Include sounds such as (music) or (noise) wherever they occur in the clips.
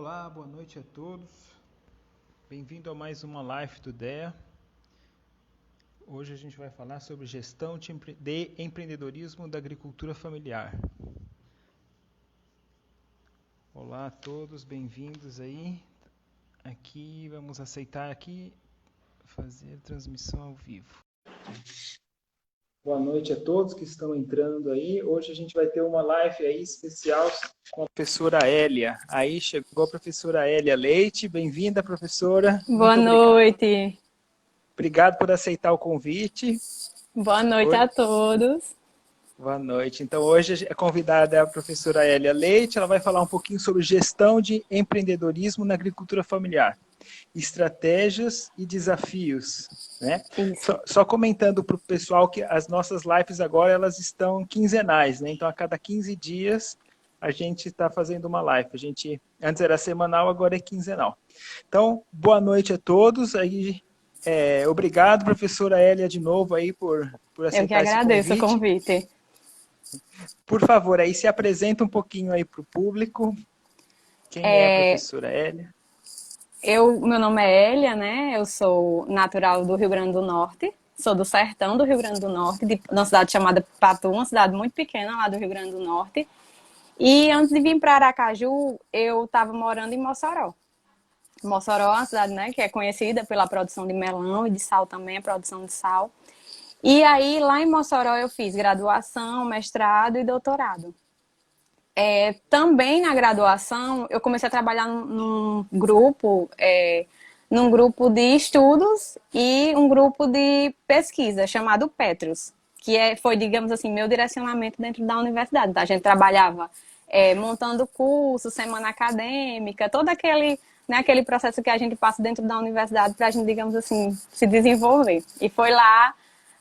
Olá, boa noite a todos. Bem-vindo a mais uma live do DEA. Hoje a gente vai falar sobre gestão de empreendedorismo da agricultura familiar. Olá a todos, bem-vindos aí. Aqui vamos aceitar aqui fazer transmissão ao vivo. Boa noite a todos que estão entrando aí. Hoje a gente vai ter uma live aí especial com a professora Hélia. Aí chegou a professora Hélia Leite. Bem-vinda, professora. Boa Muito noite. Obrigado. obrigado por aceitar o convite. Boa noite a todos. Boa noite. Então, hoje a convidada é a professora Hélia Leite. Ela vai falar um pouquinho sobre gestão de empreendedorismo na agricultura familiar estratégias e desafios. Né? Só, só, comentando para o pessoal que as nossas lives agora elas estão quinzenais, né? então a cada 15 dias a gente está fazendo uma live. A gente antes era semanal, agora é quinzenal. Então, boa noite a todos. Aí, é, obrigado, professora Hélia, de novo aí por, por aceitar Eu que agradeço o convite. Por favor, aí se apresenta um pouquinho aí para o público. Quem é, é a professora Hélia? Eu, meu nome é Elia, né? Eu sou natural do Rio Grande do Norte. Sou do sertão do Rio Grande do Norte, de uma cidade chamada Patu, uma cidade muito pequena lá do Rio Grande do Norte. E antes de vir para Aracaju, eu estava morando em Mossoró. Mossoró é uma cidade né, que é conhecida pela produção de melão e de sal também, a produção de sal. E aí, lá em Mossoró, eu fiz graduação, mestrado e doutorado. É, também na graduação, eu comecei a trabalhar num, grupo, é, num grupo de estudos e um grupo de pesquisa chamado Petrus, que é, foi, digamos assim, meu direcionamento dentro da universidade. A gente trabalhava é, montando curso, semana acadêmica, todo aquele, né, aquele processo que a gente passa dentro da universidade para a gente, digamos assim, se desenvolver. E foi lá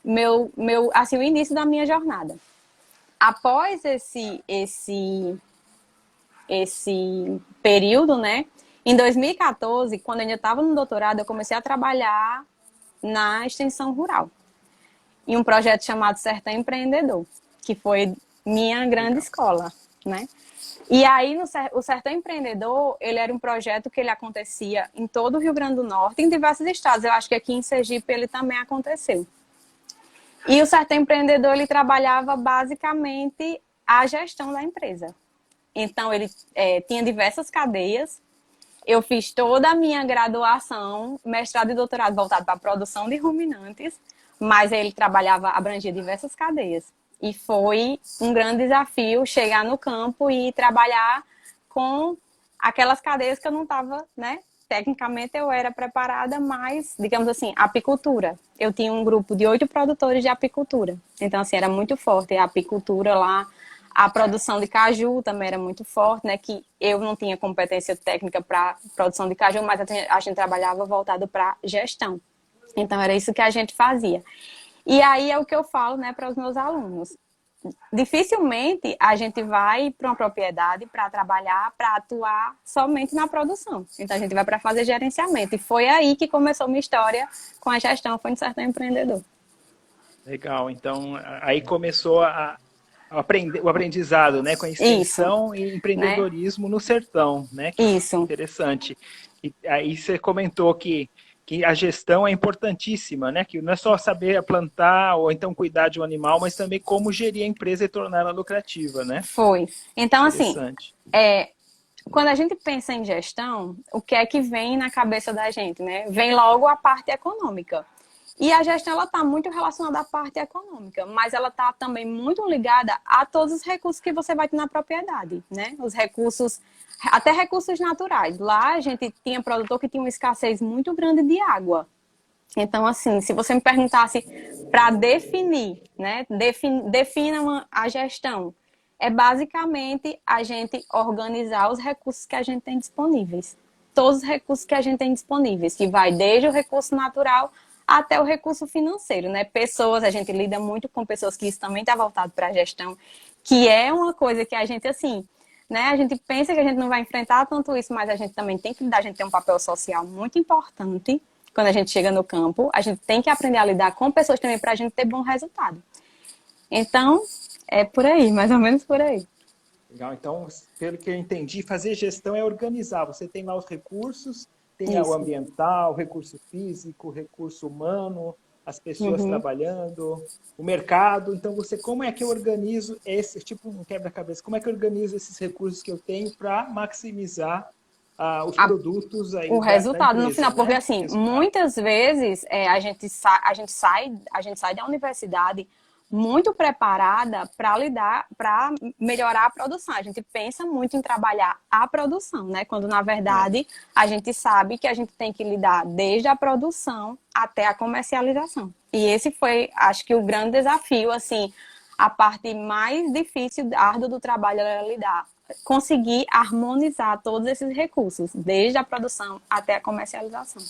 meu, meu, assim, o início da minha jornada após esse, esse, esse período, né? Em 2014, quando eu ainda estava no doutorado, eu comecei a trabalhar na extensão rural, em um projeto chamado Sertão Empreendedor, que foi minha grande escola, né? E aí, no, o Sertão Empreendedor, ele era um projeto que ele acontecia em todo o Rio Grande do Norte, em diversos estados. Eu acho que aqui em Sergipe ele também aconteceu. E o certo empreendedor ele trabalhava basicamente a gestão da empresa. Então ele é, tinha diversas cadeias. Eu fiz toda a minha graduação, mestrado e doutorado voltado para a produção de ruminantes, mas ele trabalhava, abrangia diversas cadeias. E foi um grande desafio chegar no campo e trabalhar com aquelas cadeias que eu não estava né, tecnicamente eu era preparada, mas, digamos assim, apicultura. Eu tinha um grupo de oito produtores de apicultura. Então, assim, era muito forte a apicultura lá. A produção de caju também era muito forte, né? Que eu não tinha competência técnica para produção de caju, mas a gente trabalhava voltado para gestão. Então, era isso que a gente fazia. E aí é o que eu falo, né, para os meus alunos dificilmente a gente vai para uma propriedade para trabalhar, para atuar somente na produção. Então a gente vai para fazer gerenciamento. E foi aí que começou minha história com a gestão, foi no Sertão Empreendedor. Legal. Então aí começou a, o aprendizado, né, com a extensão Isso, e empreendedorismo né? no sertão, né? Que Isso. Interessante. E aí você comentou que que a gestão é importantíssima, né? Que não é só saber plantar ou então cuidar de um animal, mas também como gerir a empresa e torná-la lucrativa, né? Foi. Então, assim, é, quando a gente pensa em gestão, o que é que vem na cabeça da gente, né? Vem logo a parte econômica. E a gestão ela está muito relacionada à parte econômica, mas ela está também muito ligada a todos os recursos que você vai ter na propriedade, né? Os recursos até recursos naturais. Lá a gente tinha produtor que tinha uma escassez muito grande de água. Então, assim, se você me perguntasse para definir, né, defin, defina uma, a gestão, é basicamente a gente organizar os recursos que a gente tem disponíveis. Todos os recursos que a gente tem disponíveis, que vai desde o recurso natural até o recurso financeiro, né? Pessoas, a gente lida muito com pessoas que isso também está voltado para a gestão, que é uma coisa que a gente, assim, né? A gente pensa que a gente não vai enfrentar tanto isso, mas a gente também tem que lidar, a gente tem um papel social muito importante quando a gente chega no campo. A gente tem que aprender a lidar com pessoas também para a gente ter bom resultado. Então, é por aí, mais ou menos por aí. Legal, então, pelo que eu entendi, fazer gestão é organizar. Você tem lá os recursos, tem Isso. o ambiental, recurso físico, recurso humano, as pessoas uhum. trabalhando, o mercado. Então, você, como é que eu organizo esse tipo um quebra-cabeça? Como é que eu organizo esses recursos que eu tenho para maximizar ah, os a, produtos aí? O resultado empresa, no final, né? porque assim, muitas vezes é, a gente a gente sai, a gente sai da universidade muito preparada para lidar, para melhorar a produção. A gente pensa muito em trabalhar a produção, né? Quando na verdade a gente sabe que a gente tem que lidar desde a produção até a comercialização. E esse foi, acho que o grande desafio, assim, a parte mais difícil, árdua do trabalho era lidar, conseguir harmonizar todos esses recursos, desde a produção até a comercialização.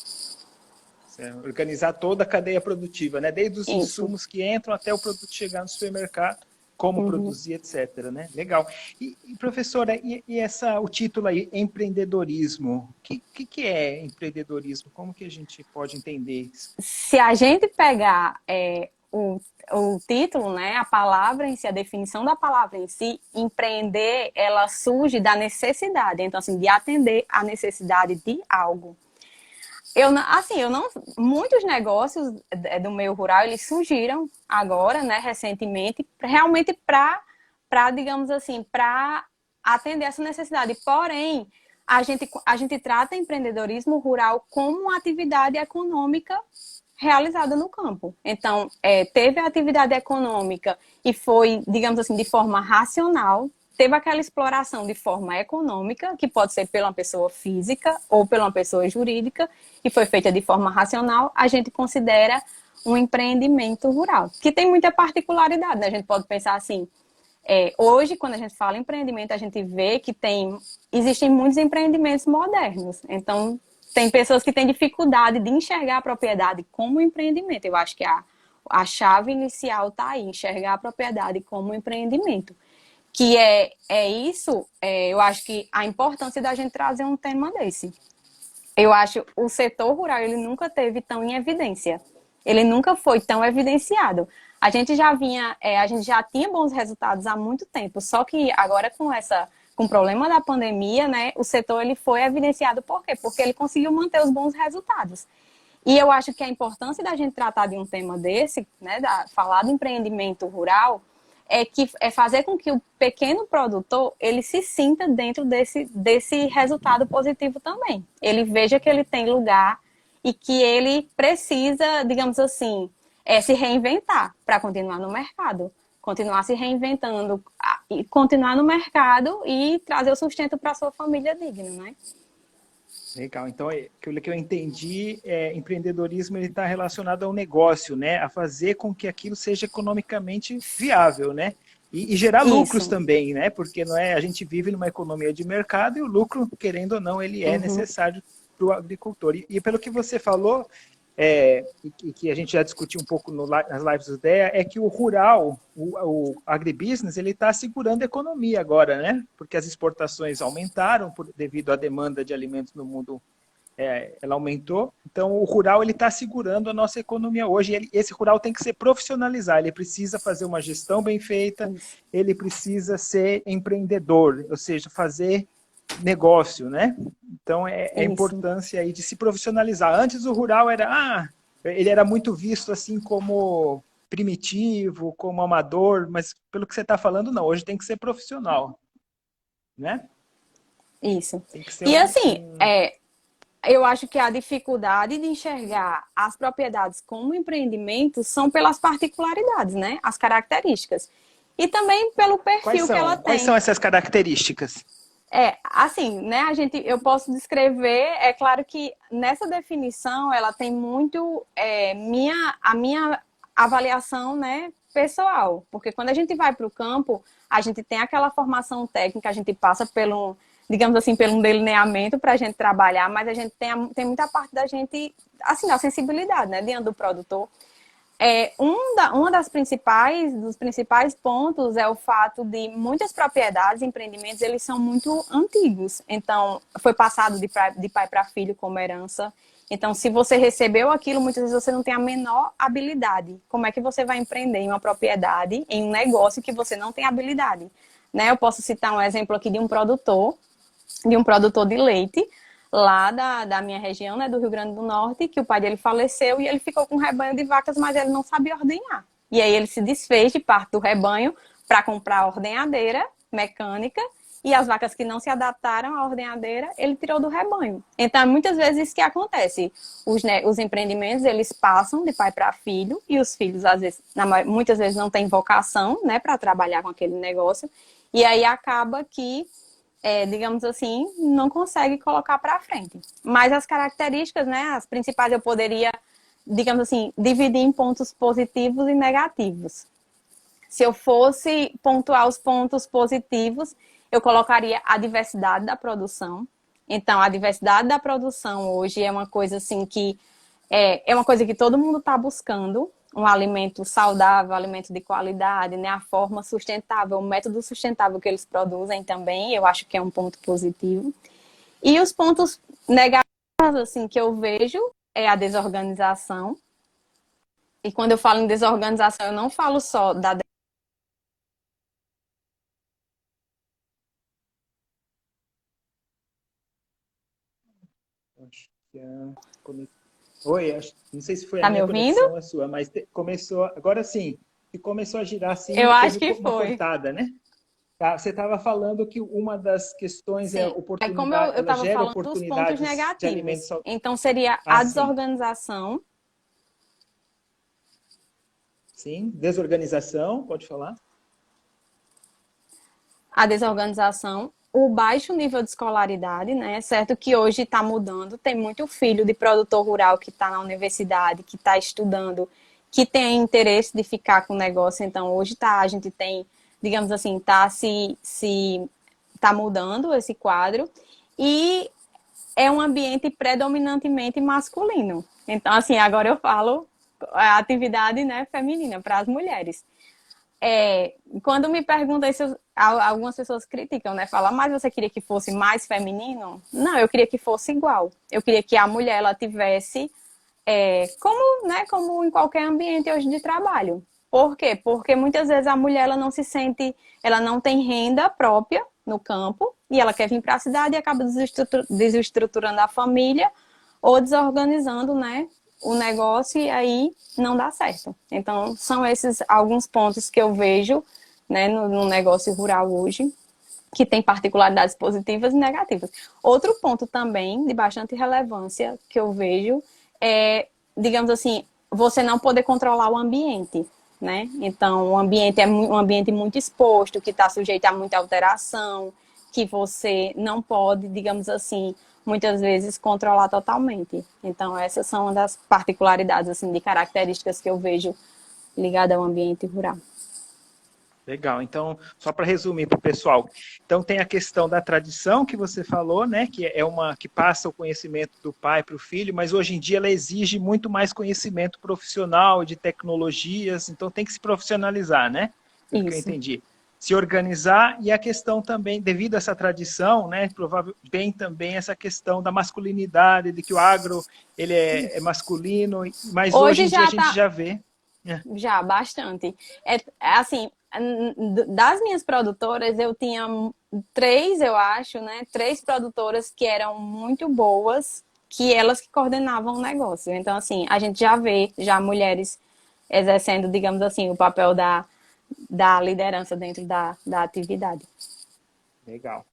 É, organizar toda a cadeia produtiva, né? Desde os Isso. insumos que entram até o produto chegar no supermercado, como uhum. produzir, etc. Né? Legal. E, e professora, e, e, essa, o título aí, empreendedorismo, o que, que, que, é empreendedorismo? Como que a gente pode entender isso? Se a gente pegar é, o, o título, né, a palavra em si, a definição da palavra em si, empreender, ela surge da necessidade, então assim, de atender a necessidade de algo. Eu, assim, eu não. Muitos negócios do meio rural eles surgiram agora, né, recentemente, realmente para, para digamos assim, para atender essa necessidade. Porém, a gente, a gente trata empreendedorismo rural como uma atividade econômica realizada no campo. Então, é, teve a atividade econômica e foi, digamos assim, de forma racional, teve aquela exploração de forma econômica, que pode ser pela pessoa física ou pela pessoa jurídica, e foi feita de forma racional, a gente considera um empreendimento rural, que tem muita particularidade, né? A gente pode pensar assim, é, hoje, quando a gente fala empreendimento, a gente vê que tem, existem muitos empreendimentos modernos. Então, tem pessoas que têm dificuldade de enxergar a propriedade como empreendimento. Eu acho que a, a chave inicial está aí, enxergar a propriedade como empreendimento que é, é isso, é, eu acho que a importância da gente trazer um tema desse. Eu acho o setor rural, ele nunca teve tão em evidência. Ele nunca foi tão evidenciado. A gente já vinha, é, a gente já tinha bons resultados há muito tempo, só que agora com essa com o problema da pandemia, né, o setor ele foi evidenciado por quê? Porque ele conseguiu manter os bons resultados. E eu acho que a importância da gente tratar de um tema desse, né, da, falar do empreendimento rural, é que é fazer com que o pequeno produtor ele se sinta dentro desse, desse resultado positivo também. Ele veja que ele tem lugar e que ele precisa, digamos assim, é, se reinventar para continuar no mercado, continuar se reinventando e continuar no mercado e trazer o sustento para sua família digna, né? Legal. Então, aquilo que eu entendi, é, empreendedorismo está relacionado ao negócio, né? A fazer com que aquilo seja economicamente viável, né? E, e gerar Isso. lucros também, né? Porque não é, a gente vive numa economia de mercado e o lucro, querendo ou não, ele é uhum. necessário para o agricultor. E, e, pelo que você falou, é, e que a gente já discutiu um pouco no, nas lives do DEA, é que o rural, o, o agribusiness, ele está segurando a economia agora, né? Porque as exportações aumentaram por, devido à demanda de alimentos no mundo, é, ela aumentou. Então, o rural ele está segurando a nossa economia hoje. Ele, esse rural tem que ser profissionalizar. Ele precisa fazer uma gestão bem feita. Ele precisa ser empreendedor, ou seja, fazer negócio, né? Então é, é a importância aí de se profissionalizar. Antes o rural era, ah, ele era muito visto assim como primitivo, como amador, mas pelo que você está falando, não. Hoje tem que ser profissional, né? Isso. e um... assim, é, eu acho que a dificuldade de enxergar as propriedades como empreendimento são pelas particularidades, né? As características. E também pelo perfil que ela tem. Quais são essas características? É, assim, né, a gente, eu posso descrever, é claro que nessa definição ela tem muito é, minha, a minha avaliação, né, pessoal, porque quando a gente vai para o campo, a gente tem aquela formação técnica, a gente passa pelo, digamos assim, pelo delineamento para a gente trabalhar, mas a gente tem, tem muita parte da gente, assim, da sensibilidade, né, diante do produtor. É, um da, uma das principais, dos principais pontos é o fato de muitas propriedades, empreendimentos, eles são muito antigos. Então, foi passado de, pra, de pai para filho como herança. Então, se você recebeu aquilo, muitas vezes você não tem a menor habilidade. Como é que você vai empreender em uma propriedade, em um negócio que você não tem habilidade? Né? Eu posso citar um exemplo aqui de um produtor, de um produtor de leite, lá da, da minha região, né, do Rio Grande do Norte, que o pai dele faleceu e ele ficou com um rebanho de vacas, mas ele não sabia ordenhar. E aí ele se desfez de parte do rebanho para comprar a ordenhadeira mecânica e as vacas que não se adaptaram à ordenhadeira, ele tirou do rebanho. Então, muitas vezes isso que acontece. Os, né, os empreendimentos, eles passam de pai para filho, e os filhos, às vezes, na, muitas vezes não têm vocação, né, para trabalhar com aquele negócio, e aí acaba que, é, digamos assim, não consegue colocar para frente. Mas as características, né, as principais eu poderia, digamos assim, dividir em pontos positivos e negativos. Se eu fosse pontuar os pontos positivos, eu colocaria a diversidade da produção. Então, a diversidade da produção hoje é uma coisa assim que é, é uma coisa que todo mundo está buscando, um alimento saudável, alimento de qualidade, né? A forma sustentável, o método sustentável que eles produzem também, eu acho que é um ponto positivo. E os pontos negativos, assim, que eu vejo é a desorganização. E quando eu falo em desorganização, eu não falo só da Oi, não sei se foi tá a minha me ouvindo? conexão a sua, mas começou, agora sim, e começou a girar assim. Eu acho que foi. Cortada, né? Tá, você estava falando que uma das questões é sim. é oportunidade. É como eu estava falando dos pontos negativos. Então seria ah, a desorganização. Sim, desorganização, pode falar. A desorganização, o baixo nível de escolaridade, né? Certo que hoje está mudando, tem muito filho de produtor rural que está na universidade, que está estudando, que tem interesse de ficar com o negócio. Então, hoje tá, a gente tem, digamos assim, tá se, se tá mudando esse quadro e é um ambiente predominantemente masculino. Então, assim, agora eu falo a atividade né, feminina para as mulheres é, quando me perguntam isso, algumas pessoas criticam, né? Falam, mas você queria que fosse mais feminino? Não, eu queria que fosse igual. Eu queria que a mulher ela tivesse, é, como, né, como em qualquer ambiente hoje de trabalho. Por quê? Porque muitas vezes a mulher ela não se sente, ela não tem renda própria no campo e ela quer vir para a cidade e acaba desestruturando a família ou desorganizando, né, o negócio e aí não dá certo. Então, são esses alguns pontos que eu vejo né, no, no negócio rural hoje, que tem particularidades positivas e negativas. Outro ponto também de bastante relevância que eu vejo é, digamos assim, você não poder controlar o ambiente. Né? Então, o ambiente é um ambiente muito exposto, que está sujeito a muita alteração, que você não pode, digamos assim, muitas vezes controlar totalmente. Então, essas são uma das particularidades, assim, de características que eu vejo ligada ao ambiente rural. Legal. Então, só para resumir para o pessoal, então tem a questão da tradição que você falou, né, que é uma que passa o conhecimento do pai para o filho, mas hoje em dia ela exige muito mais conhecimento profissional de tecnologias, então tem que se profissionalizar, né? Isso. que eu entendi se organizar e a questão também, devido a essa tradição, né, provavelmente também essa questão da masculinidade, de que o agro ele é, é masculino, mas hoje, hoje em dia a gente tá... já vê. É. Já, bastante. É, assim, das minhas produtoras, eu tinha três, eu acho, né, três produtoras que eram muito boas, que elas que coordenavam o negócio. Então, assim, a gente já vê já mulheres exercendo, digamos assim, o papel da da liderança dentro da, da atividade. Legal.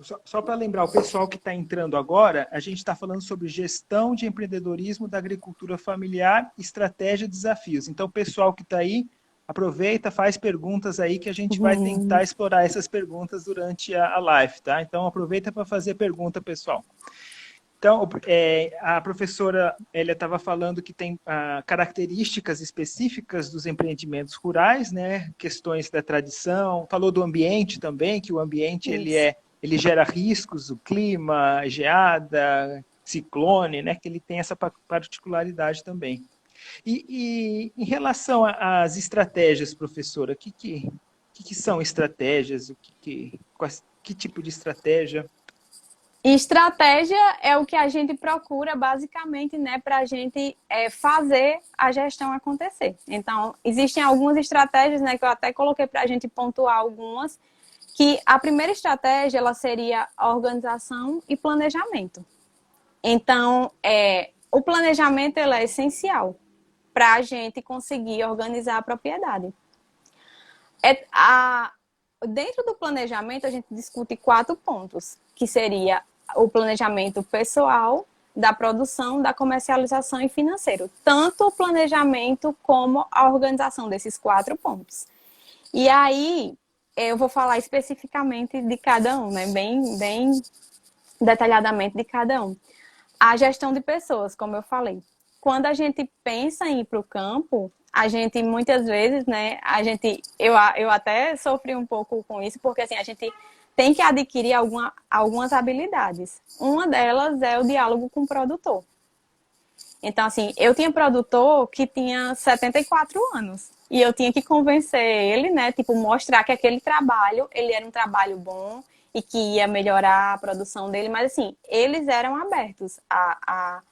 Só, só para lembrar, o pessoal que está entrando agora, a gente está falando sobre gestão de empreendedorismo da agricultura familiar, estratégia e desafios. Então, o pessoal que está aí, aproveita, faz perguntas aí que a gente vai uhum. tentar explorar essas perguntas durante a, a live, tá? Então, aproveita para fazer pergunta, pessoal. Então, é, a professora Elia estava falando que tem ah, características específicas dos empreendimentos rurais, né? Questões da tradição, falou do ambiente também, que o ambiente ele é, ele gera riscos, o clima, geada, ciclone, né? Que ele tem essa particularidade também. E, e em relação às estratégias, professora, o que, que, que, que são estratégias? O que, que, quais, que tipo de estratégia? Estratégia é o que a gente procura basicamente, né, para a gente é, fazer a gestão acontecer. Então, existem algumas estratégias, né, que eu até coloquei para a gente pontuar algumas, que a primeira estratégia ela seria organização e planejamento. Então, é, o planejamento ele é essencial para a gente conseguir organizar a propriedade. É, a, dentro do planejamento, a gente discute quatro pontos, que seria o planejamento pessoal, da produção, da comercialização e financeiro. Tanto o planejamento como a organização desses quatro pontos. E aí, eu vou falar especificamente de cada um, né? Bem, bem detalhadamente de cada um. A gestão de pessoas, como eu falei. Quando a gente pensa em ir para o campo, a gente muitas vezes, né? A gente, eu, eu até sofri um pouco com isso, porque assim, a gente tem que adquirir alguma, algumas habilidades. Uma delas é o diálogo com o produtor. Então, assim, eu tinha produtor que tinha 74 anos. E eu tinha que convencer ele, né? Tipo, mostrar que aquele trabalho, ele era um trabalho bom e que ia melhorar a produção dele. Mas, assim, eles eram abertos a, a,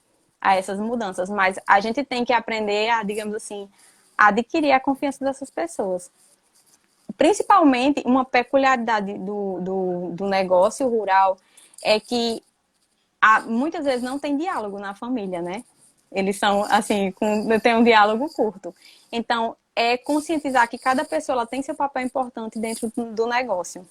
a essas mudanças. Mas a gente tem que aprender a, digamos assim, adquirir a confiança dessas pessoas principalmente uma peculiaridade do, do, do negócio rural é que há, muitas vezes não tem diálogo na família, né? Eles são, assim, com, tem um diálogo curto. Então, é conscientizar que cada pessoa tem seu papel importante dentro do negócio,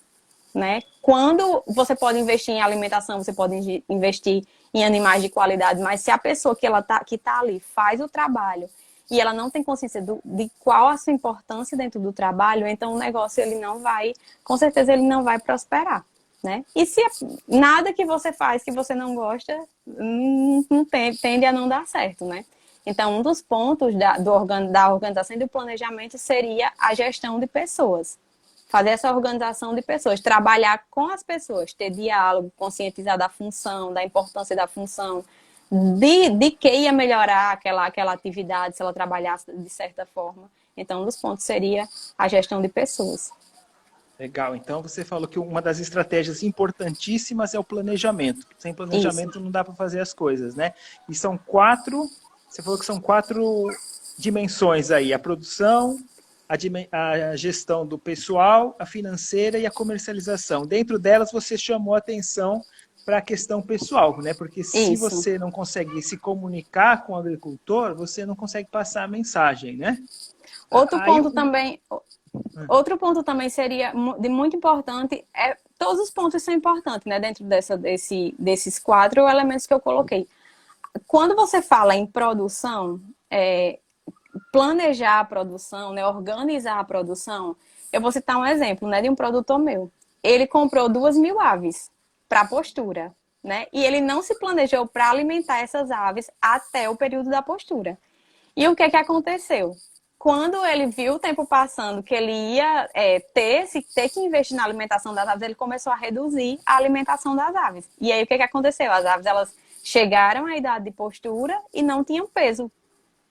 né? Quando você pode investir em alimentação, você pode investir em animais de qualidade, mas se a pessoa que ela tá, que tá ali faz o trabalho e ela não tem consciência do, de qual a sua importância dentro do trabalho, então o negócio ele não vai, com certeza ele não vai prosperar, né? E se nada que você faz que você não gosta, não, não tem, tende a não dar certo, né? Então, um dos pontos da, do da organização e do planejamento seria a gestão de pessoas. Fazer essa organização de pessoas, trabalhar com as pessoas, ter diálogo, conscientizar da função, da importância da função, de, de que ia melhorar aquela, aquela atividade se ela trabalhasse de certa forma. Então, um dos pontos seria a gestão de pessoas. Legal. Então, você falou que uma das estratégias importantíssimas é o planejamento. Sem planejamento Isso. não dá para fazer as coisas, né? E são quatro, você falou que são quatro dimensões aí. A produção, a, gestão do pessoal, a financeira e a comercialização. Dentro delas, você chamou a atenção para a questão pessoal, né? Porque se Isso. você não consegue se comunicar com o agricultor, você não consegue passar a mensagem, né? Outro Aí ponto eu... também, ah. outro ponto também seria de muito importante é todos os pontos são importantes, né? Dentro dessa, desse, desses quatro elementos que eu coloquei. Quando você fala em produção, é, planejar a produção, né? Organizar a produção, eu vou citar um exemplo, né? De um produtor meu. Ele comprou duas mil aves para postura, né? E ele não se planejou para alimentar essas aves até o período da postura. E o que que aconteceu? Quando ele viu o tempo passando que ele ia é, ter, se, ter que investir na alimentação das aves, ele começou a reduzir a alimentação das aves. E aí o que que aconteceu? As aves elas chegaram à idade de postura e não tinham peso,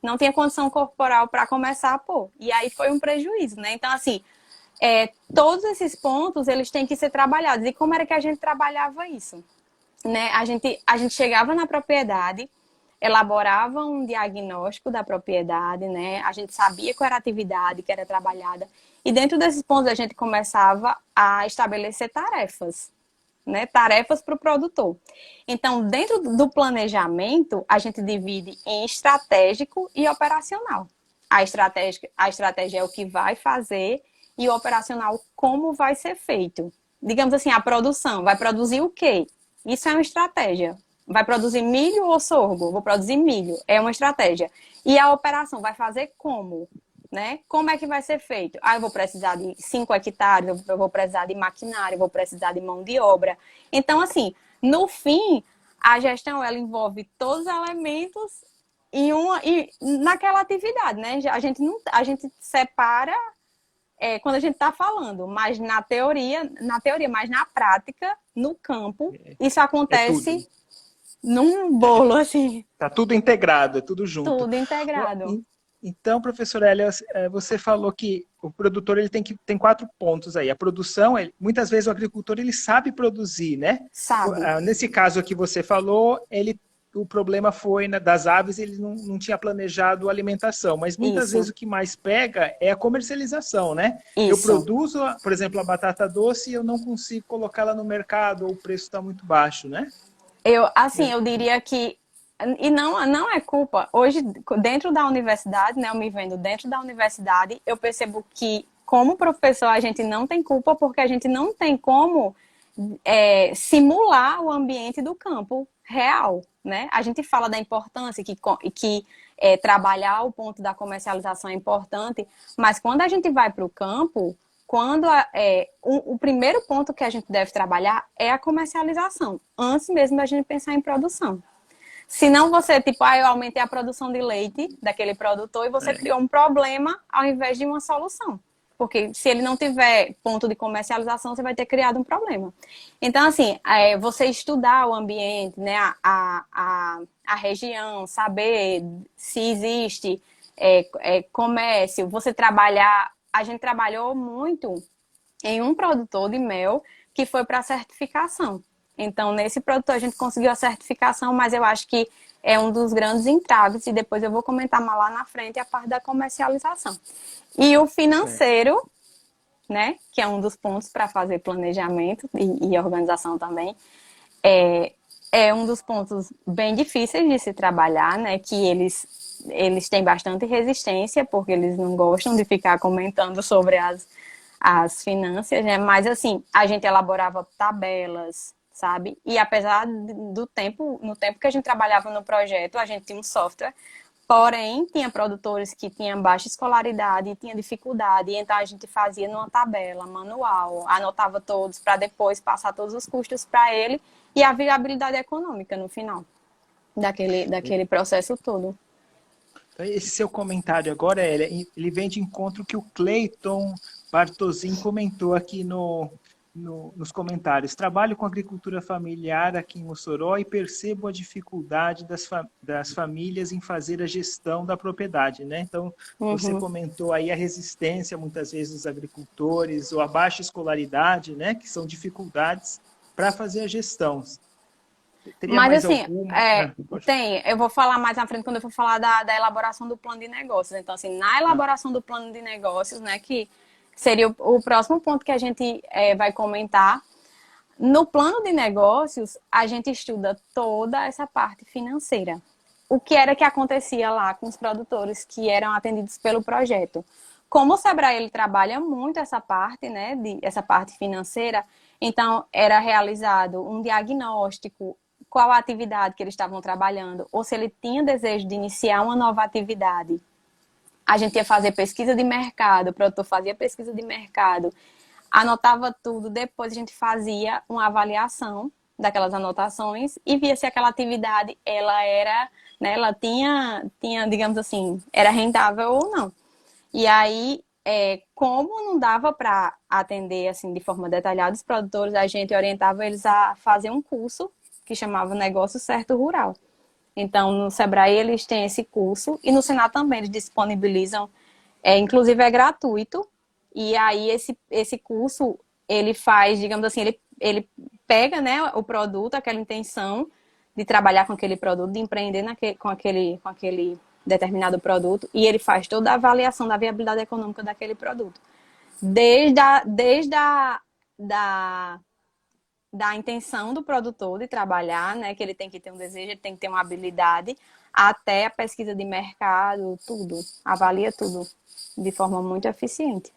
não tinha condição corporal para começar a pôr. E aí foi um prejuízo, né? Então assim, é, todos esses pontos eles têm que ser trabalhados. E como era que a gente trabalhava isso? Né? A, gente, a gente chegava na propriedade, elaborava um diagnóstico da propriedade, né? A gente sabia qual era a atividade que era trabalhada. E dentro desses pontos a gente começava a estabelecer tarefas, né? Tarefas para o produtor. Então, dentro do planejamento, a gente divide em estratégico e operacional. A estratégia, a estratégia é o que vai fazer e o operacional como vai ser feito. Digamos assim, a produção vai produzir o quê? Isso é uma estratégia. Vai produzir milho ou sorgo? Vou produzir milho. É uma estratégia. E a operação vai fazer como? Né? Como é que vai ser feito? Ah, eu vou precisar de 5 hectares, eu vou precisar de maquinário, eu vou precisar de mão de obra. Então, assim, no fim, a gestão ela envolve todos os elementos em uma, em, naquela atividade, né? A gente não, a gente separa é, quando a gente está falando, mas na teoria, na teoria, mas na prática, no campo, é, isso acontece é num bolo, assim. Tá tudo integrado, é tudo junto. Tudo integrado. Então, professora Elia, é, você falou que o produtor ele tem que tem quatro pontos aí. A produção, ele, muitas vezes o agricultor ele sabe produzir, né? Sabe. Ah, nesse caso aqui você falou, ele o problema foi das aves, ele não, não tinha planejado a alimentação. Mas muitas Isso. vezes o que mais pega é a comercialização, né? Isso. Eu produzo, por exemplo, a batata doce e eu não consigo colocá-la no mercado ou o preço está muito baixo, né? Eu, assim, eu diria que e não, não é culpa. Hoje, dentro da universidade, né, eu me vendo dentro da universidade, eu percebo que, como professor, a gente não tem culpa porque a gente não tem como é, simular o ambiente do campo real, né? A gente fala da importância que, que é, trabalhar o ponto da comercialização é importante, mas quando a gente vai para o campo, quando a, é, o, o, primeiro ponto que a gente deve trabalhar é a comercialização, antes mesmo da gente pensar em produção. Se não você, tipo, ah, eu aumentei a produção de leite daquele produtor e você é. criou um problema ao invés de uma solução. Porque se ele não tiver ponto de comercialização, você vai ter criado um problema. Então, assim, é, você estudar o ambiente, né, a, a, a região, saber se existe é, é, comércio, você trabalhar. A gente trabalhou muito em um produtor de mel que foi para certificação. Então, nesse produtor a gente conseguiu a certificação, mas eu acho que é um dos grandes entraves, e depois eu vou comentar mais lá na frente a parte da comercialização. E o financeiro, né, que é um dos pontos para fazer planejamento e, e, organização também, é, é um dos pontos bem difíceis de se trabalhar, né, que eles, eles têm bastante resistência, porque eles não gostam de ficar comentando sobre as, as finanças, né, mas assim, a gente elaborava tabelas, sabe? E apesar do tempo, no tempo que a gente trabalhava no projeto, a gente tinha um software, porém tinha produtores que tinham baixa escolaridade, tinha dificuldade, então a gente fazia numa tabela manual, anotava todos para depois passar todos os custos para ele e a viabilidade econômica no final daquele, daquele processo todo. Então, esse seu comentário agora, ele vem de encontro que o Cleiton Bartosin comentou aqui no, no, nos comentários. Trabalho com agricultura familiar aqui em Mossoró e percebo a dificuldade das, fa das famílias em fazer a gestão da propriedade, né? Então, uhum. você comentou aí a resistência, muitas vezes, dos agricultores, ou a baixa escolaridade, né? Que são dificuldades para fazer a gestão. Teria Mas assim, é, ah, tem, eu vou falar mais na frente quando eu for falar da, da elaboração do plano de negócios. Então, assim, na elaboração do plano de negócios, né, que seria o, próximo ponto que a gente é, vai comentar. No plano de negócios, a gente estuda toda essa parte financeira. O que era que acontecia lá com os produtores que eram atendidos pelo projeto. Como o Sebrae ele trabalha muito essa parte, né, de, essa parte financeira, então era realizado um diagnóstico, qual a atividade que eles estavam trabalhando, ou se ele tinha desejo de iniciar uma nova atividade a gente ia fazer pesquisa de mercado, o produtor fazia pesquisa de mercado, anotava tudo, depois a gente fazia uma avaliação daquelas anotações e via se aquela atividade ela era, né, ela tinha, tinha, digamos assim, era rentável ou não. E aí, é, como não dava para atender assim de forma detalhada os produtores, a gente orientava eles a fazer um curso que chamava Negócio Certo Rural. Então, no Sebrae eles têm esse curso e no Senado também eles disponibilizam, é, inclusive é gratuito. E aí esse, esse curso ele faz, digamos assim, ele, ele pega né, o produto, aquela intenção de trabalhar com aquele produto, de empreender naquele, com, aquele, com aquele determinado produto, e ele faz toda a avaliação da viabilidade econômica daquele produto. Desde a, desde a da, da intenção do produtor de trabalhar, né? Que ele tem que ter um desejo, ele tem que ter uma habilidade, até a pesquisa de mercado, tudo. Avalia tudo de forma muito eficiente.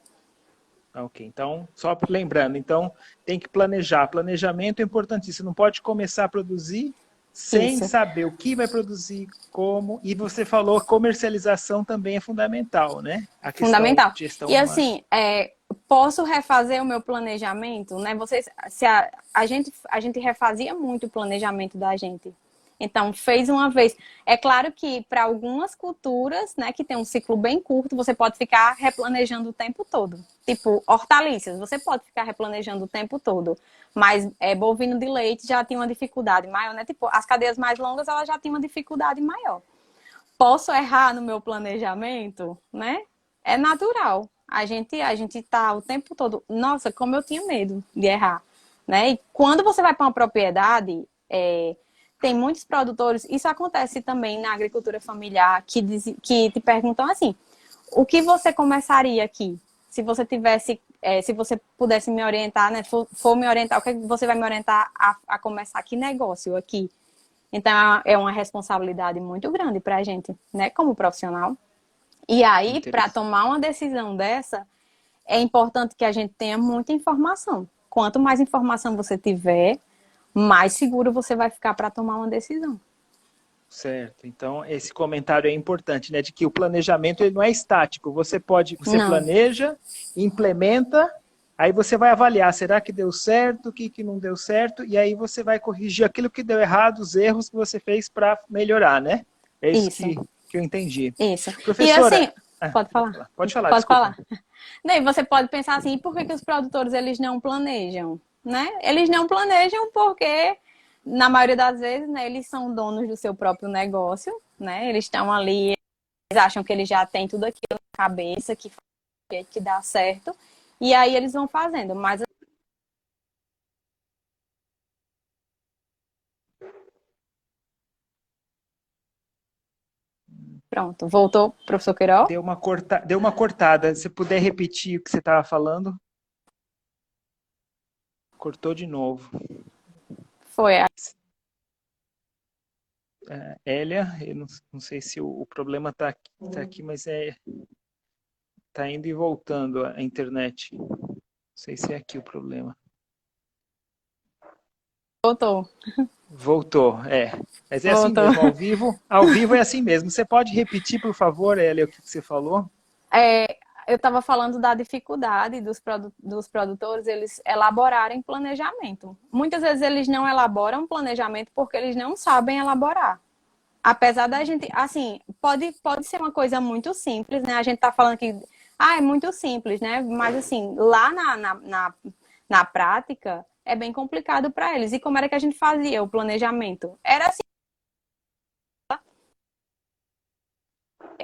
Ok, então, só lembrando, então tem que planejar. Planejamento é importantíssimo. Não pode começar a produzir sem Isso. saber o que vai produzir, como. E você falou comercialização também é fundamental, né? fundamental. e assim, é, posso refazer o meu planejamento, né? Vocês, se a, a, gente, a gente refazia muito o planejamento da gente. Então, fez uma vez. É claro que para algumas culturas, né, que tem um ciclo bem curto, você pode ficar replanejando o tempo todo. Tipo, hortaliças, você pode ficar replanejando o tempo todo. Mas é, bovino de leite já tinha uma dificuldade maior, né? Tipo, as cadeias mais longas, ela já tinha uma dificuldade maior. posso errar no meu planejamento, né? É natural. A gente, a gente tá o tempo todo, nossa, como eu tinha medo de errar, né? E quando você vai para uma propriedade, é, tem muitos produtores, isso acontece também na agricultura familiar, que, diz, que te perguntam assim, o que você começaria aqui? Se você tivesse, é, se você pudesse me orientar, né? For, for, me orientar, o que você vai me orientar a, a começar que negócio aqui? Então é uma responsabilidade muito grande para a gente, né, como profissional. E aí, para tomar uma decisão dessa, é importante que a gente tenha muita informação. Quanto mais informação você tiver, mais seguro você vai ficar para tomar uma decisão. Certo. Então, esse comentário é importante, né? De que o planejamento ele não é estático. Você pode, você não. planeja, implementa Aí você vai avaliar, será que deu certo, o que, que não deu certo, e aí você vai corrigir aquilo que deu errado, os erros que você fez para melhorar, né? É isso, isso. Que, que, eu entendi. Isso. Professora, e assim, ah, pode falar. Pode falar, Pode desculpa. falar. Daí você pode pensar assim, por que, que os produtores eles não planejam? Né? Eles não planejam porque, na maioria das vezes, né, eles são donos do seu próprio negócio, né? Eles estão ali, eles acham que eles já têm tudo aquilo na cabeça, que, que dá certo. E aí eles vão fazendo, mas Pronto, voltou, professor Queiroz? Deu uma, corta... Deu uma cortada. Se puder repetir o que você estava falando. Cortou de novo. Foi. A... É, Hélia, eu não, não, sei se o, o problema está aqui, tá aqui, mas é Tá indo e voltando a internet. Não sei se é aqui o problema. Voltou. (laughs) Voltou, é. Mas é assim Voltou. assim mesmo, ao vivo. Ao vivo é assim mesmo. Você pode repetir, por favor, Elia, o que você falou? É, eu estava falando da dificuldade dos, produ dos produtores eles elaborarem planejamento. Muitas vezes eles não elaboram planejamento porque eles não sabem elaborar apesar da gente, assim, pode, pode ser uma coisa muito simples, né? A gente tá falando que ah, é muito simples, né? Mas assim, lá na, na, na, na prática é bem complicado para eles. E como era que a gente fazia o planejamento? Era assim.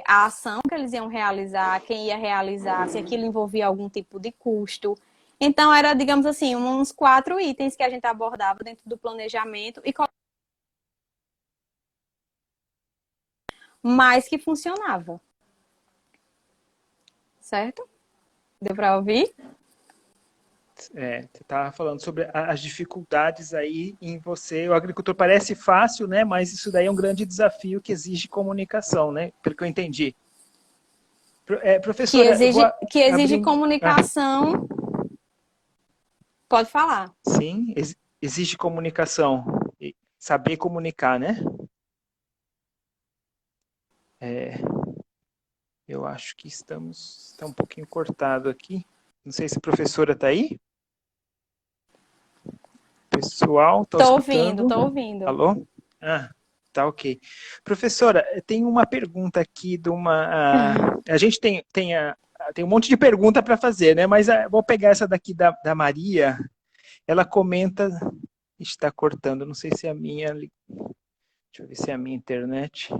A ação que eles iam realizar, quem ia realizar, se aquilo envolvia algum tipo de custo. Então, era, digamos assim, uns quatro itens que a gente abordava dentro do planejamento e mas que funcionava certo? Deu para ouvir? É, você estava falando sobre as dificuldades aí em você. O agricultor parece fácil, né? Mas isso daí é um grande desafio que exige comunicação, né? Pelo que eu entendi. É, professora, que exige, que exige abrir... comunicação. Ah. Pode falar. Sim, exige comunicação. Saber comunicar, né? É, eu acho que estamos. Está um pouquinho cortado aqui. Não sei se a professora está aí. Pessoal, estou tá ouvindo, estou ouvindo. Alô? Ah, tá ok. Professora, tem uma pergunta aqui de uma. A, a gente tem, tem, a, tem um monte de pergunta para fazer, né? Mas a, vou pegar essa daqui da, da Maria. Ela comenta. Está cortando, não sei se é a minha. Deixa eu ver se é a minha internet.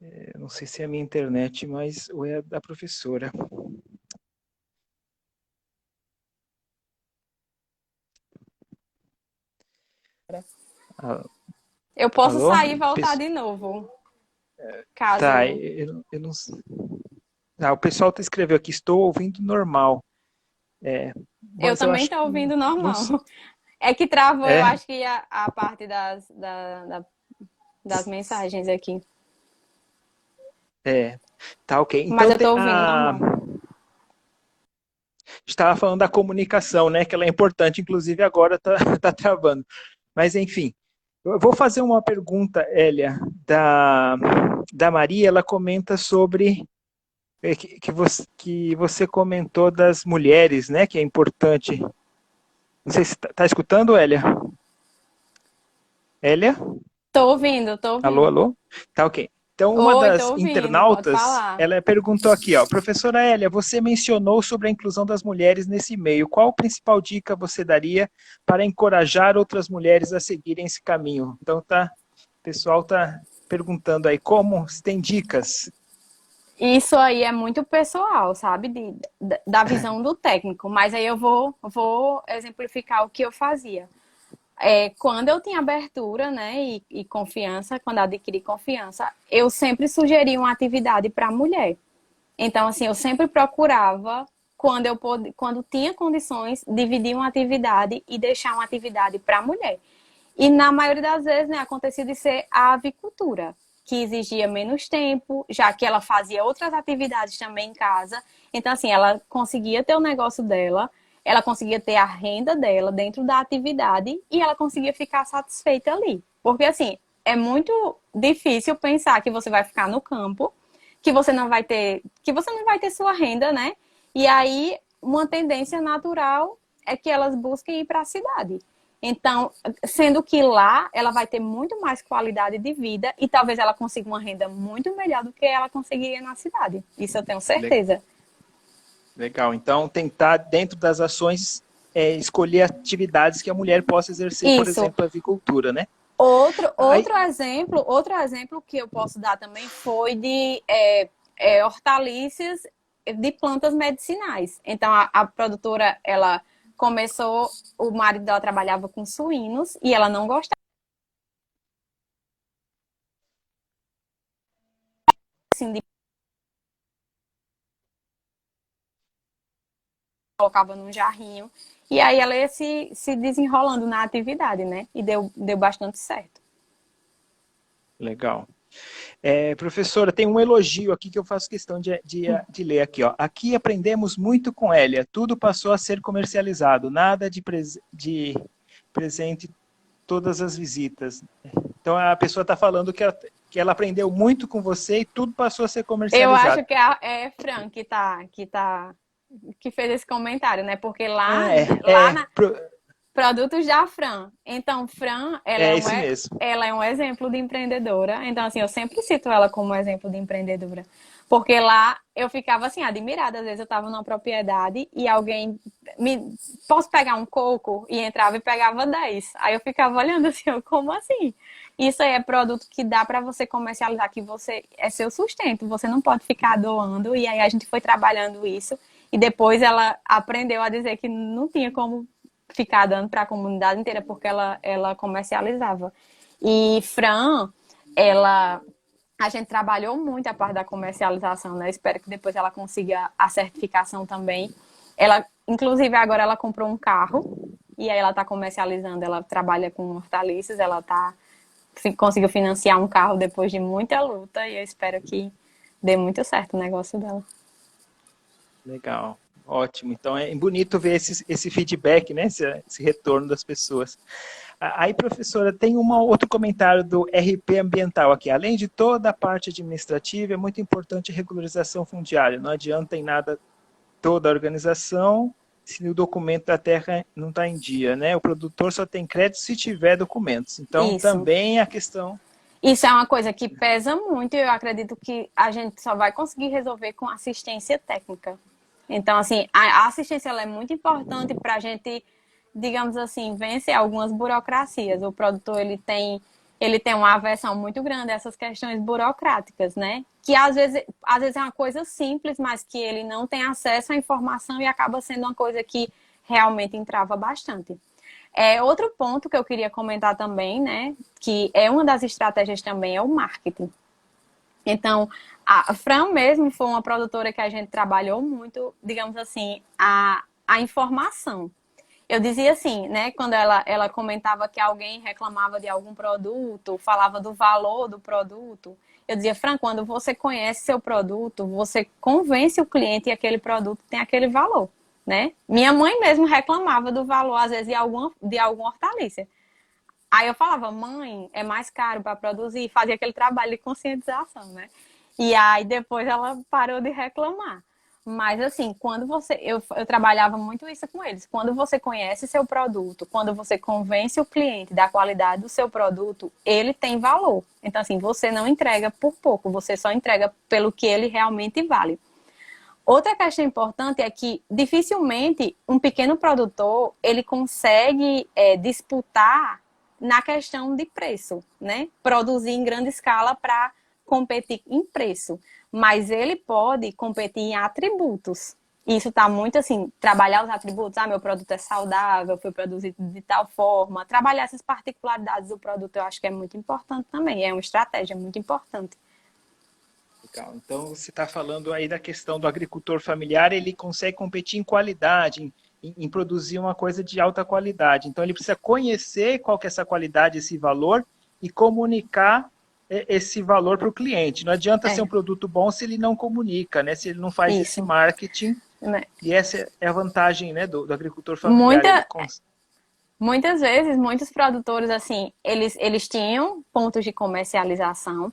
É, não sei se é a minha internet, mas ou é da professora. Eu posso Alô? sair e voltar de novo. Caso... Tá, eu, eu não ah, o pessoal tá escreveu aqui, estou ouvindo normal. É, eu também estou ouvindo normal. Não... É que travou, é? eu acho que a, a parte das, da, da, das mensagens aqui. É, tá ok. Então, Mas eu tô ouvindo. A... Estava falando da comunicação, né? Que ela é importante, inclusive agora tá, (laughs) tá travando. Mas enfim, eu vou fazer uma pergunta, Elia, da, da Maria. Ela comenta sobre é, que, que, você, que você comentou das mulheres, né? Que é importante. Não sei se está tá escutando, Elia? Elia? Tô ouvindo, tô ouvindo. Alô, alô? Tá ok. Então, uma Oi, das ouvindo, internautas, ela perguntou aqui, ó, professora Hélia, você mencionou sobre a inclusão das mulheres nesse meio. Qual principal dica você daria para encorajar outras mulheres a seguirem esse caminho? Então, tá, o pessoal tá perguntando aí como, se tem dicas. Isso aí é muito pessoal, sabe? De, da visão do técnico. Mas aí eu vou, vou exemplificar o que eu fazia. É, quando eu tinha abertura, né, e, e confiança, quando adquiri confiança, eu sempre sugeri uma atividade para mulher. Então, assim, eu sempre procurava, quando eu pod... quando tinha condições, dividir uma atividade e deixar uma atividade para mulher. E na maioria das vezes, né, acontecia de ser a avicultura, que exigia menos tempo, já que ela fazia outras atividades também em casa. Então, assim, ela conseguia ter o negócio dela, ela conseguia ter a renda dela dentro da atividade e ela conseguia ficar satisfeita ali. Porque, assim, é muito difícil pensar que você vai ficar no campo, que você não vai ter, que você não vai ter sua renda, né? E aí, uma tendência natural é que elas busquem ir para a cidade. Então, sendo que lá ela vai ter muito mais qualidade de vida e talvez ela consiga uma renda muito melhor do que ela conseguiria na cidade. Isso eu tenho certeza. Legal. Então, tentar, dentro das ações, é, escolher atividades que a mulher possa exercer, Isso. por exemplo, a avicultura, né? Outro, outro Aí... exemplo, outro exemplo que eu posso dar também foi de é, é, hortaliças de plantas medicinais. Então, a, a produtora, ela começou, o marido dela trabalhava com suínos e ela não gostava. Assim, de... colocava num jarrinho. E aí ela ia se, se desenrolando na atividade, né? E deu, deu bastante certo. Legal. É, professora, tem um elogio aqui que eu faço questão de, de, de, ler aqui. Ó. Aqui aprendemos muito com Elia. Tudo passou a ser comercializado. Nada de, pres de presente todas as visitas. Então a pessoa está falando que ela, que ela aprendeu muito com você e tudo passou a ser comercializado. Eu acho que é, é Fran que tá, que tá que fez esse comentário, né? Porque lá, ah, é, lá é, na... pro... Produtos da Fran. Então, Fran, ela é, é, um, ela é um exemplo de empreendedora. Então, assim, eu sempre cito ela como exemplo de empreendedora. Porque lá eu ficava assim, admirada. Às vezes eu estava numa propriedade e alguém me. Posso pegar um coco? E entrava e pegava 10. Aí eu ficava olhando assim, como assim? Isso aí é produto que dá para você comercializar, que você é seu sustento. Você não pode ficar doando. E aí a gente foi trabalhando isso. E depois ela aprendeu a dizer que não tinha como ficar dando para a comunidade inteira, porque ela, ela comercializava. E Fran, ela. A gente trabalhou muito a parte da comercialização, né? Espero que depois ela consiga a certificação também. Ela, inclusive, agora ela comprou um carro e aí ela está comercializando. Ela trabalha com hortaliças, ela tá conseguiu financiar um carro depois de muita luta e eu espero que dê muito certo o negócio dela. Legal. Ótimo. Então é bonito ver esse, esse feedback, né? Esse, esse, retorno das pessoas. Aí, professora, tem um outro comentário do RP Ambiental aqui. Além de toda a parte administrativa, é muito importante a regularização fundiária. Não adianta em nada toda a organização se o documento da terra não está em dia, né? O produtor só tem crédito se tiver documentos. Então, Isso. também a questão isso é uma coisa que pesa muito e eu acredito que a gente só vai conseguir resolver com assistência técnica. Então, assim, a assistência é muito importante para a gente, digamos assim, vencer algumas burocracias. O produtor ele tem ele tem uma aversão muito grande a essas questões burocráticas, né? Que às vezes, às vezes é uma coisa simples, mas que ele não tem acesso à informação e acaba sendo uma coisa que realmente entrava bastante. É, outro ponto que eu queria comentar também, né, que é uma das estratégias também, é o marketing. Então, a Fran mesmo foi uma produtora que a gente trabalhou muito, digamos assim, a, a informação. Eu dizia assim, né, quando ela, ela comentava que alguém reclamava de algum produto, falava do valor do produto, eu dizia, Fran, quando você conhece seu produto, você convence o cliente que aquele produto tem aquele valor, né? Minha mãe mesmo reclamava do valor, às vezes, de alguma, de alguma hortaliça. Aí eu falava, mãe, é mais caro para produzir, fazia aquele trabalho de conscientização, né? E aí depois ela parou de reclamar. Mas assim, quando você. Eu, eu trabalhava muito isso com eles. Quando você conhece seu produto, quando você convence o cliente da qualidade do seu produto, ele tem valor. Então, assim, você não entrega por pouco, você só entrega pelo que ele realmente vale. Outra questão importante é que dificilmente um pequeno produtor ele consegue é, disputar na questão de preço, né? Produzir em grande escala para competir em preço, mas ele pode competir em atributos. Isso está muito assim, trabalhar os atributos, ah, meu produto é saudável, foi produzido de tal forma, trabalhar essas particularidades do produto eu acho que é muito importante também, é uma estratégia muito importante. Legal. Então você está falando aí da questão do agricultor familiar, ele consegue competir em qualidade, em, em, produzir uma coisa de alta qualidade. Então ele precisa conhecer qual que é essa qualidade, esse valor e comunicar esse valor para o cliente. Não adianta é. ser um produto bom se ele não comunica, né? Se ele não faz Isso. esse marketing. Né? E essa é a vantagem, né, do, do agricultor familiar. Muita, cons... Muitas vezes, muitos produtores, assim, eles, eles tinham pontos de comercialização,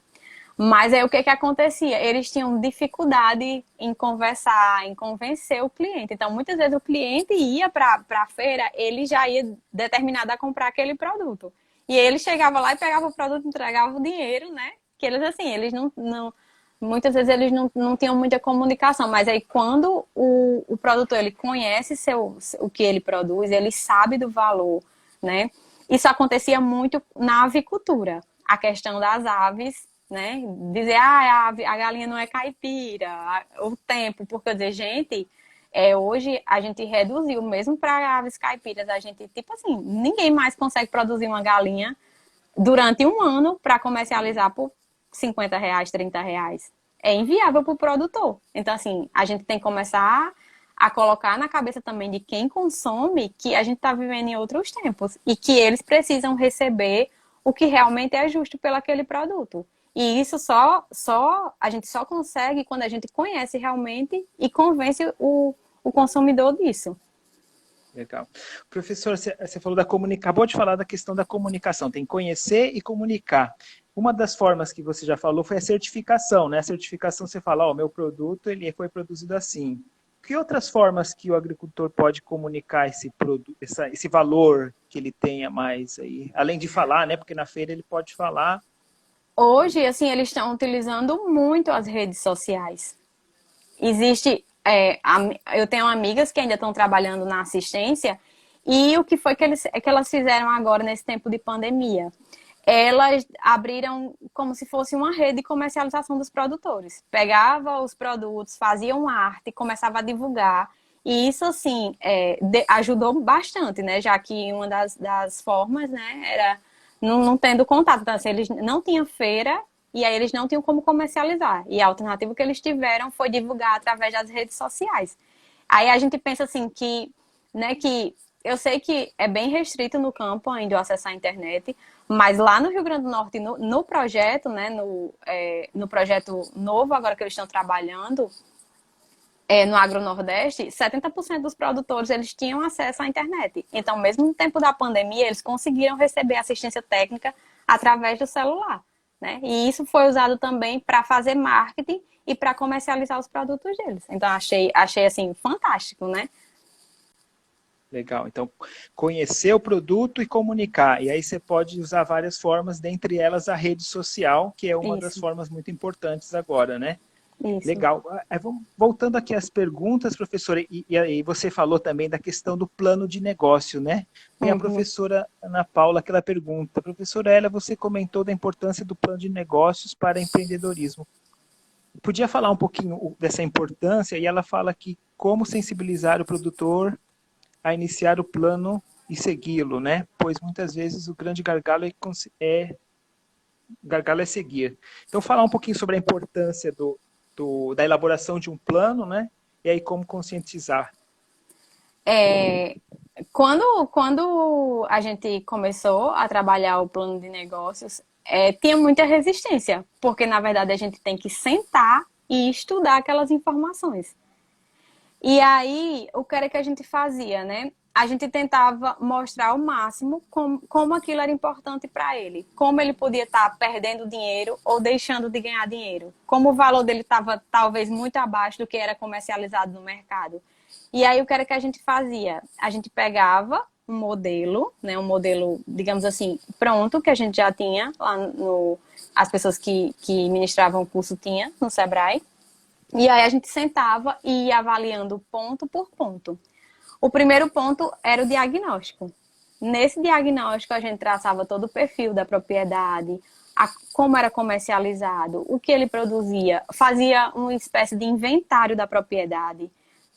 mas aí o que que acontecia? Eles tinham dificuldade em conversar, em convencer o cliente. Então, muitas vezes o cliente ia para a feira, ele já ia determinado a comprar aquele produto. E ele chegava lá e pegava o produto, entregava o dinheiro, né? Que eles, assim, eles não. não muitas vezes eles não, não tinham muita comunicação, mas aí quando o, o produtor ele conhece seu, o que ele produz, ele sabe do valor, né? Isso acontecia muito na avicultura. A questão das aves, né? Dizer, ah, a, a galinha não é caipira, o tempo, porque dizer, gente, é, hoje a gente reduziu, mesmo para aves caipiras, a gente, tipo assim, ninguém mais consegue produzir uma galinha durante um ano para comercializar por 50 reais, 30 reais. É inviável para o produtor. Então, assim, a gente tem que começar a colocar na cabeça também de quem consome que a gente está vivendo em outros tempos e que eles precisam receber o que realmente é justo pelo aquele produto. E isso só, só a gente só consegue quando a gente conhece realmente e convence o, o consumidor disso. Legal. Professor, você falou da comunicação, acabou de falar da questão da comunicação, tem conhecer e comunicar. Uma das formas que você já falou foi a certificação, né? A certificação você fala, ó, oh, meu produto ele foi produzido assim. Que outras formas que o agricultor pode comunicar esse produto, esse valor que ele tenha mais aí? Além de falar, né? Porque na feira ele pode falar. Hoje, assim, eles estão utilizando muito as redes sociais. Existe é, eu tenho amigas que ainda estão trabalhando na assistência e o que foi que, eles, que elas fizeram agora nesse tempo de pandemia? Elas abriram como se fosse uma rede de comercialização dos produtores. Pegava os produtos, faziam arte, começava a divulgar. E isso, assim, é, de, ajudou bastante, né? Já que uma das, das formas, né, era não, não tendo contato. Então, assim, eles não tinham feira e aí eles não tinham como comercializar. E a alternativa que eles tiveram foi divulgar através das redes sociais. Aí a gente pensa assim que, né, que eu sei que é bem restrito no campo ainda o acesso à internet, mas lá no Rio Grande do Norte, no, no projeto, né, no, é, no projeto novo agora que eles estão trabalhando, é, no Agro Nordeste, 70% dos produtores eles tinham acesso à internet. Então, mesmo no tempo da pandemia, eles conseguiram receber assistência técnica através do celular. Né? E isso foi usado também para fazer marketing e para comercializar os produtos deles. Então achei, achei assim fantástico, né? Legal. Então, conhecer o produto e comunicar. E aí você pode usar várias formas, dentre elas a rede social, que é uma Isso. das formas muito importantes agora, né? Isso. Legal. É, voltando aqui às perguntas, professora, e, e, você falou também da questão do plano de negócio, né? Tem uhum. a professora Ana Paula que ela pergunta, professora Ela, você comentou da importância do plano de negócios para empreendedorismo. Podia falar um pouquinho dessa importância? E ela fala que como sensibilizar o produtor a iniciar o plano e segui-lo, né? Pois muitas vezes o grande gargalo é, é gargalo é seguir. Então, falar um pouquinho sobre a importância do, do, da elaboração de um plano, né? E aí como conscientizar. É, quando, quando a gente começou a trabalhar o plano de negócios, é, tinha muita resistência, porque na verdade a gente tem que sentar e estudar aquelas informações. E aí, o que era que a gente fazia, né? A gente tentava mostrar ao máximo como, como aquilo era importante para ele, como ele podia estar tá perdendo dinheiro ou deixando de ganhar dinheiro, como o valor dele estava talvez muito abaixo do que era comercializado no mercado. E aí o que era que a gente fazia? A gente pegava um modelo, né, um modelo, digamos assim, pronto, que a gente já tinha lá no. As pessoas que, que ministravam o curso tinha no Sebrae. E aí a gente sentava e ia avaliando ponto por ponto. O primeiro ponto era o diagnóstico. nesse diagnóstico a gente traçava todo o perfil da propriedade, a, como era comercializado, o que ele produzia, fazia uma espécie de inventário da propriedade,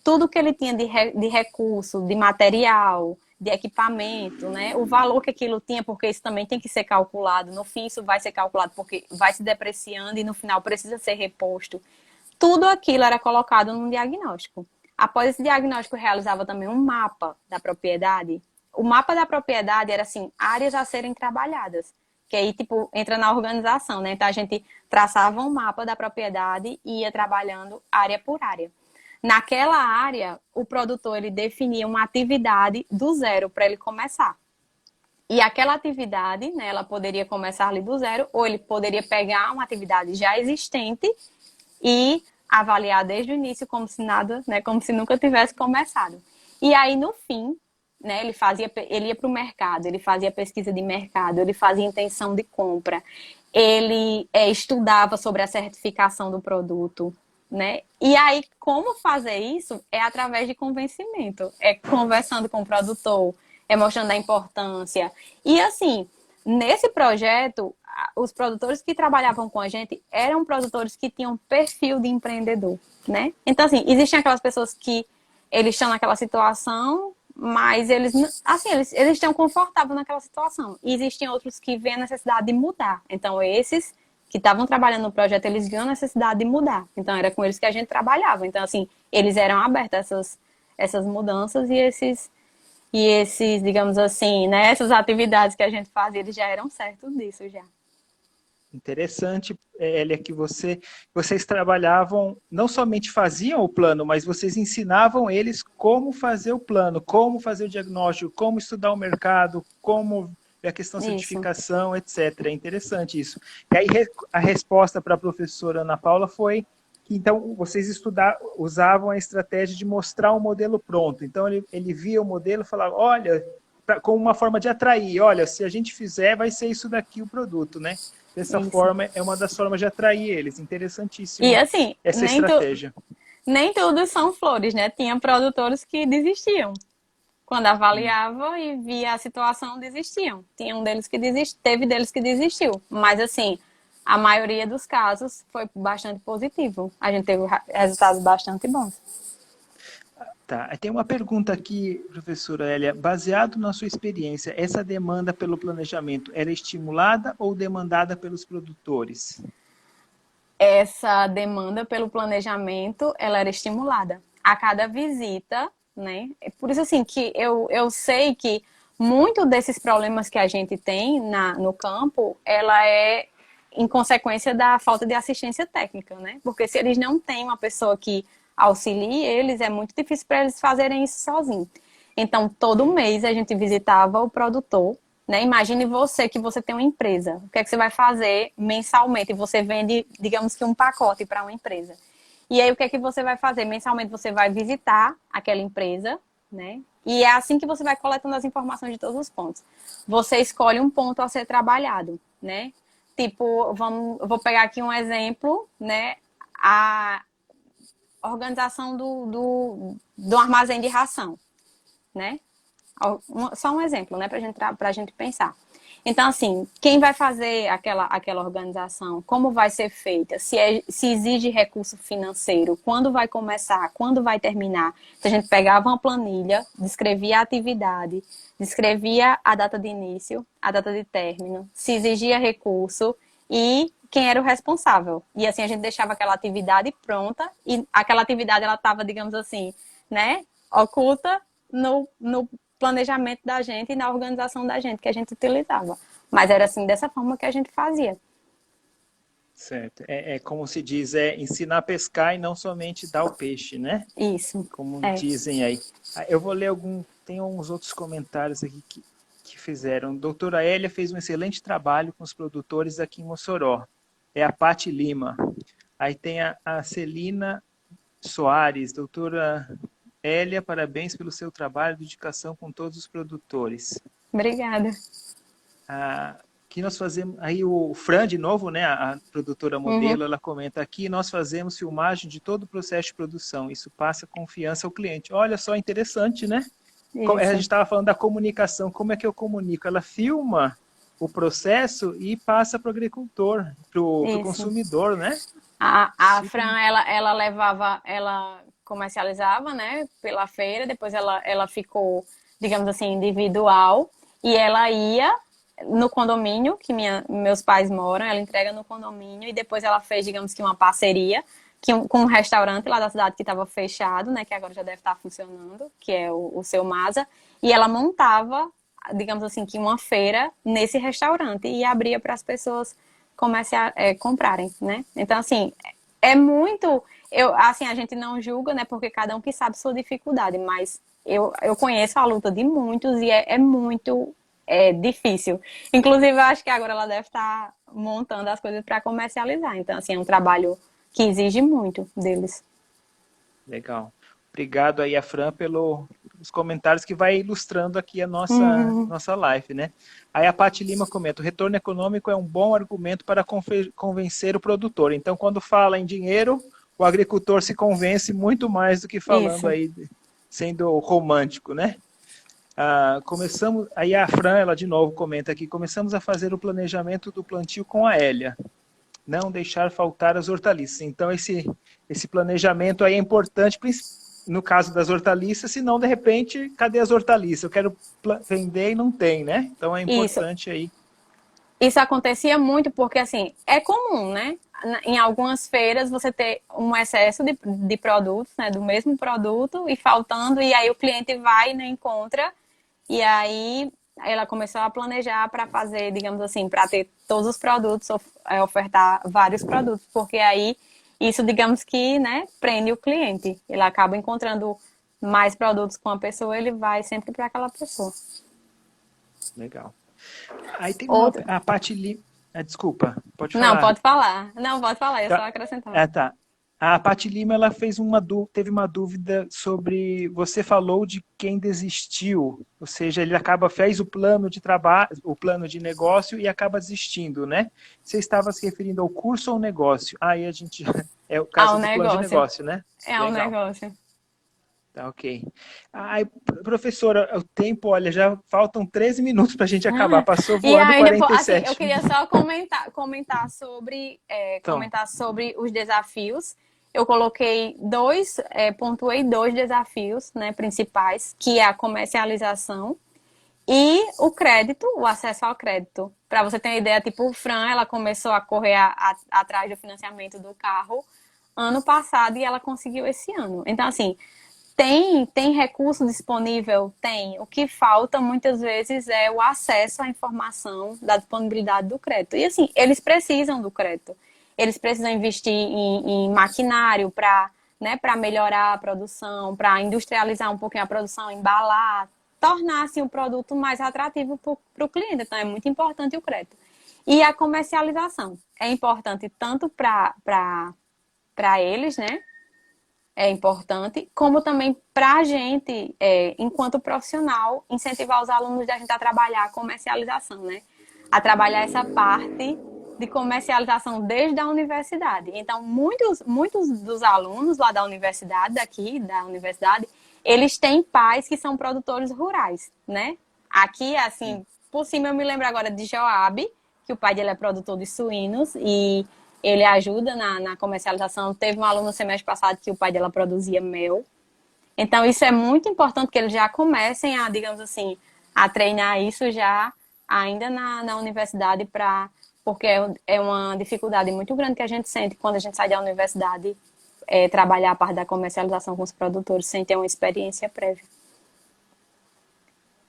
tudo que ele tinha de, re, de recurso, de material, de equipamento, né? O valor que aquilo tinha, porque isso também tem que ser calculado. No fim, isso vai ser calculado porque vai se depreciando e no final precisa ser reposto. Tudo aquilo era colocado num diagnóstico. Após esse diagnóstico, realizava também um mapa da propriedade. O mapa da propriedade era assim, áreas a serem trabalhadas que aí, tipo, entra na organização, né? Então, a gente traçava um mapa da propriedade e ia trabalhando área por área. Naquela área, o produtor, ele definia uma atividade do zero para ele começar. E aquela atividade, né, ela poderia começar ali do zero, ou ele poderia pegar uma atividade já existente e avaliar desde o início como se nada, né, como se nunca tivesse começado. E aí, no fim, né? Ele fazia, ele ia para o mercado, ele fazia pesquisa de mercado, ele fazia intenção de compra, ele é, estudava sobre a certificação do produto, né? E aí, como fazer isso é através de convencimento, é conversando com o produtor, é mostrando a importância. E assim, nesse projeto, os produtores que trabalhavam com a gente eram produtores que tinham perfil de empreendedor, né? Então, assim, existem aquelas pessoas que eles estão naquela situação mas eles, assim, eles, eles estão confortáveis naquela situação. E existem outros que veem a necessidade de mudar. Então, esses que estavam trabalhando no projeto, eles viam a necessidade de mudar. Então, era com eles que a gente trabalhava. Então, assim, eles eram abertos a essas, essas mudanças e esses, e esses, digamos assim, né, essas atividades que a gente fazia, eles já eram certos disso já. Interessante, Elia, que você, vocês trabalhavam, não somente faziam o plano, mas vocês ensinavam eles como fazer o plano, como fazer o diagnóstico, como estudar o mercado, como a questão da certificação, etc. É interessante isso. E aí a resposta para a professora Ana Paula foi que então vocês estudar, usavam a estratégia de mostrar o um modelo pronto. Então ele, ele via o modelo e falava, olha, pra, como uma forma de atrair, olha, se a gente fizer, vai ser isso daqui o produto, né? Dessa Isso. forma, é uma das formas de atrair eles. Interessantíssimo. E assim, essa nem estratégia. Tu, nem tudo são flores, né? Tinha produtores que desistiam. Quando avaliava e via a situação, desistiam. Tinha um deles que desist... teve deles que desistiu. Mas assim, a maioria dos casos foi bastante positivo. A gente teve resultados bastante bons. Tá. Tem uma pergunta aqui, professora Elia. Baseado na sua experiência, essa demanda pelo planejamento era estimulada ou demandada pelos produtores? Essa demanda pelo planejamento, ela era estimulada. A cada visita, né? É por isso, assim, que eu, eu sei que muito desses problemas que a gente tem na, no campo, ela é em consequência da falta de assistência técnica, né? Porque se eles não têm uma pessoa que auxilie eles, é muito difícil para eles fazerem isso sozinhos. Então, todo mês a gente visitava o produtor, né? Imagine você que você tem uma empresa. O que é que você vai fazer mensalmente? Você vende, digamos que um pacote para uma empresa. E aí, o que é que você vai fazer? Mensalmente você vai visitar aquela empresa, né? E é assim que você vai coletando as informações de todos os pontos. Você escolhe um ponto a ser trabalhado, né? Tipo, vamos, vou pegar aqui um exemplo, né? A, organização do, do, do armazém de ração, né? Só um exemplo, né, para gente, a gente pensar. Então, assim, quem vai fazer aquela, aquela organização? Como vai ser feita? Se, é, se exige recurso financeiro? Quando vai começar? Quando vai terminar? Então, a gente pegava uma planilha, descrevia a atividade, descrevia a data de início, a data de término, se exigia recurso e quem era o responsável. E assim a gente deixava aquela atividade pronta e aquela atividade ela estava, digamos assim, né, oculta no, no planejamento da gente e na organização da gente que a gente utilizava. Mas era assim dessa forma que a gente fazia. Certo. É, é, como se diz, é ensinar a pescar e não somente dar o peixe, né? Isso. Como é. dizem aí. Ah, eu vou ler algum. Tem uns outros comentários aqui que, que fizeram. Doutora Elia fez um excelente trabalho com os produtores aqui em Mossoró é a Pati Lima. Aí tem a, a Celina Soares, doutora Hélia, parabéns pelo seu trabalho de dedicação com todos os produtores. Obrigada. Ah, aqui nós fazemos, aí o Fran, de novo, né, a produtora modelo, uhum. ela comenta aqui, nós fazemos filmagem de todo o processo de produção, isso passa confiança ao cliente. Olha só, interessante, né? Isso. A gente estava falando da comunicação. Como é que eu comunico? Ela filma o processo e passa para o agricultor, para o consumidor, né? A, a Fran, ela, ela levava, ela comercializava, né, pela feira, depois ela, ela ficou, digamos assim, individual, e ela ia no condomínio que minha, meus pais moram, ela entrega no condomínio, e depois ela fez, digamos que uma parceria que, com um restaurante lá da cidade que estava fechado, né, que agora já deve estar funcionando, que é o, o Seu Masa, e ela montava, digamos assim, que uma feira nesse restaurante e abria para as pessoas comecem a é, comprarem, né? Então, assim, é muito. Eu, assim, a gente não julga, né? Porque cada um que sabe sua dificuldade, mas eu, eu conheço a luta de muitos e é, é muito é, difícil. Inclusive, eu acho que agora ela deve estar montando as coisas para comercializar. Então, assim, é um trabalho que exige muito deles. Legal. Obrigado aí a Fran pelos comentários que vai ilustrando aqui a nossa, uhum. nossa live, né? Aí a Paty Lima comenta, o retorno econômico é um bom argumento para convencer o produtor. Então, quando fala em dinheiro, o agricultor se convence muito mais do que falando Isso. aí, sendo romântico, né? Ah, começamos, aí a Fran, ela de novo comenta aqui, começamos a fazer o planejamento do plantio com a Hélia. Não deixar faltar as hortaliças. Então, esse, esse planejamento aí é importante, principalmente no caso das hortaliças, senão de repente, cadê as hortaliças? Eu quero vender e não tem, né? Então é importante Isso. aí. Isso acontecia muito porque assim, é comum, né? Em algumas feiras você ter um excesso de, de produtos, né? Do mesmo produto e faltando, e aí o cliente vai e não encontra, e aí ela começou a planejar para fazer, digamos assim, para ter todos os produtos, é, ofertar vários produtos, porque aí isso, digamos que, né, prende o cliente. Ele acaba encontrando mais produtos com a pessoa, ele vai sempre para aquela pessoa. Legal. Aí tem Outra... uma, a parte li... Ah, desculpa, pode falar. Não, pode falar. Não, pode falar, é tá. só acrescentar. É, tá. A Paty Lima ela fez uma teve uma dúvida sobre você falou de quem desistiu, ou seja, ele acaba fez o plano de trabalho, o plano de negócio e acaba desistindo, né? Você estava se referindo ao curso ou ao negócio? Aí a gente é o caso ao do negócio. plano de negócio, né? É o negócio. Tá ok. Ai, professora, o tempo, olha, já faltam 13 minutos para a gente acabar. Ah, (laughs) Passou voando e aí, 47. Depois, assim, eu queria só comentar, comentar sobre é, então. comentar sobre os desafios eu coloquei dois, é, pontuei dois desafios né, principais, que é a comercialização e o crédito, o acesso ao crédito. Para você ter uma ideia, tipo, o Fran, ela começou a correr a, a, atrás do financiamento do carro ano passado e ela conseguiu esse ano. Então, assim, tem, tem recurso disponível? Tem. O que falta muitas vezes é o acesso à informação da disponibilidade do crédito. E assim, eles precisam do crédito eles precisam investir em, em maquinário para né, melhorar a produção, para industrializar um pouquinho a produção, embalar, tornar assim, o produto mais atrativo para o cliente. Então, é muito importante o crédito. E a comercialização é importante tanto para eles, né? É importante, como também para a gente, é, enquanto profissional, incentivar os alunos a gente a trabalhar a comercialização, né? A trabalhar essa parte de comercialização desde a universidade. Então, muitos, muitos dos alunos lá da universidade, daqui da universidade, eles têm pais que são produtores rurais, né? Aqui, assim, por cima eu me lembro agora de Joab, que o pai dele é produtor de suínos e ele ajuda na, na comercialização. Teve um aluno no semestre passado que o pai dela produzia mel. Então, isso é muito importante que eles já comecem a, digamos assim, a treinar isso já ainda na, na universidade para porque é, é uma dificuldade muito grande que a gente sente quando a gente sai da universidade é, trabalhar a parte da comercialização com os produtores sem ter uma experiência prévia.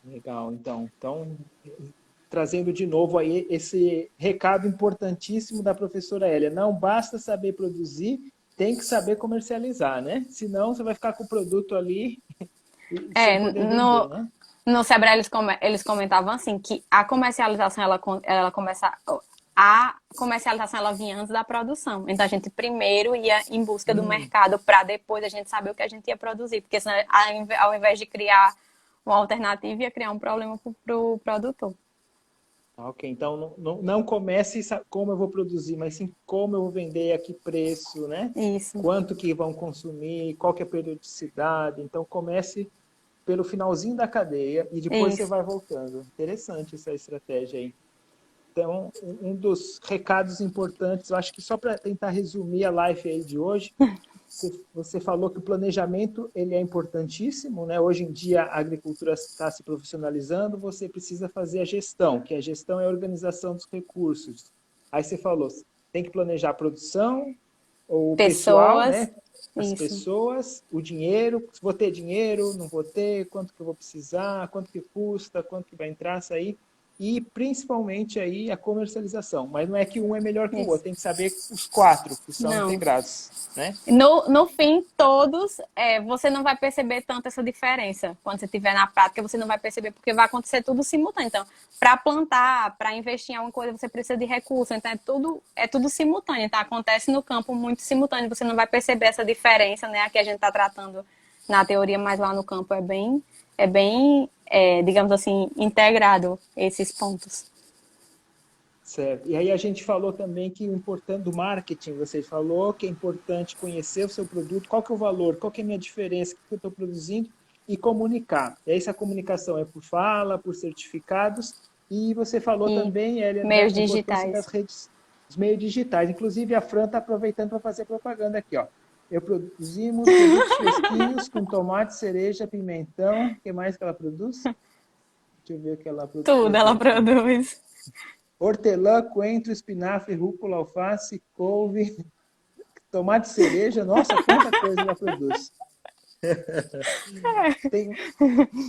Legal, então. Então, trazendo de novo aí esse recado importantíssimo da professora Hélia. Não basta saber produzir, tem que saber comercializar, né? Senão você vai ficar com o produto ali. É, no, né? no Sebrae eles, eles comentavam assim que a comercialização ela, ela começa a comercialização ela vinha antes da produção. Então a gente primeiro ia em busca do hum. mercado para depois a gente saber o que a gente ia produzir, porque senão, ao invés de criar uma alternativa ia criar um problema para o pro produtor. Ok, então não, não, não comece como eu vou produzir, mas sim como eu vou vender, a que preço, né? Isso. Quanto que vão consumir, qual que é a periodicidade. Então comece pelo finalzinho da cadeia e depois Isso. você vai voltando. Interessante essa estratégia aí. Então, um dos recados importantes, eu acho que só para tentar resumir a live aí de hoje, (laughs) você falou que o planejamento ele é importantíssimo, né? Hoje em dia a agricultura está se profissionalizando, você precisa fazer a gestão, que a gestão é a organização dos recursos. Aí você falou, tem que planejar a produção, o pessoas, pessoal, né? As Isso. pessoas, o dinheiro, vou ter dinheiro, não vou ter, quanto que eu vou precisar, quanto que custa, quanto que vai entrar, sair e principalmente aí a comercialização. Mas não é que um é melhor que o outro, tem que saber os quatro que são não. integrados. Né? No, no fim, todos, é, você não vai perceber tanto essa diferença. Quando você estiver na prática, você não vai perceber, porque vai acontecer tudo simultâneo. Então, para plantar, para investir em alguma coisa, você precisa de recursos. Então, é tudo, é tudo simultâneo. Então, acontece no campo muito simultâneo. Você não vai perceber essa diferença, né? Aqui a gente está tratando na teoria, mas lá no campo é bem, é bem é, digamos assim, integrado esses pontos. Certo. E aí a gente falou também que o importante do marketing, você falou que é importante conhecer o seu produto, qual que é o valor, qual que é a minha diferença, o que eu estou produzindo e comunicar. E aí essa comunicação é por fala, por certificados e você falou e também, Elia, meios digitais. Das redes, os meios digitais. Inclusive a Fran está aproveitando para fazer propaganda aqui, ó. Eu produzimos produtos fresquinhos com tomate, cereja, pimentão. O que mais que ela produz? Deixa eu ver o que ela produz. Tudo ela produz. Hortelã, coentro, espinafre, rúcula, alface, couve, tomate, cereja. Nossa, quanta coisa ela produz. tem,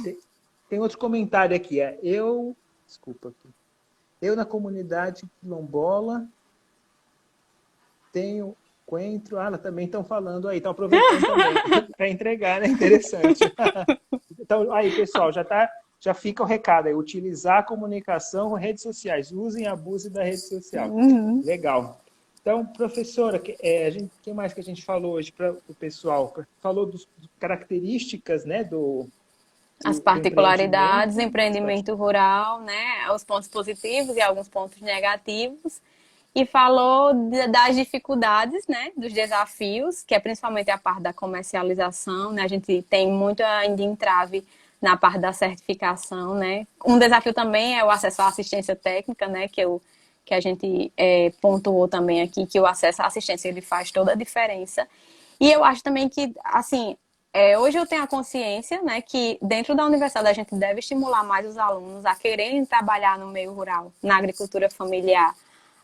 tem, tem, outro comentário aqui. É, eu, desculpa aqui. Eu na comunidade quilombola tenho Coentro, ah, também estão falando aí, estão aproveitando também (laughs) para entregar, né? Interessante. (laughs) então, aí, pessoal, já tá, já fica o recado aí, utilizar a comunicação com redes sociais, usem abuse da rede social. Uhum. Legal. Então, professora, é, a gente, que mais que a gente falou hoje para o pessoal? Falou das características, né, do, as particularidades, empreendimento, empreendimento rural, né, os pontos positivos e alguns pontos negativos e falou das dificuldades, né, dos desafios, que é principalmente a parte da comercialização, né, a gente tem muito ainda entrave na parte da certificação, né. Um desafio também é o acesso à assistência técnica, né, que, eu, que a gente é, pontuou também aqui, que o acesso à assistência ele faz toda a diferença. E eu acho também que, assim, é, hoje eu tenho a consciência, né, que dentro da universidade a gente deve estimular mais os alunos a quererem trabalhar no meio rural, na agricultura familiar,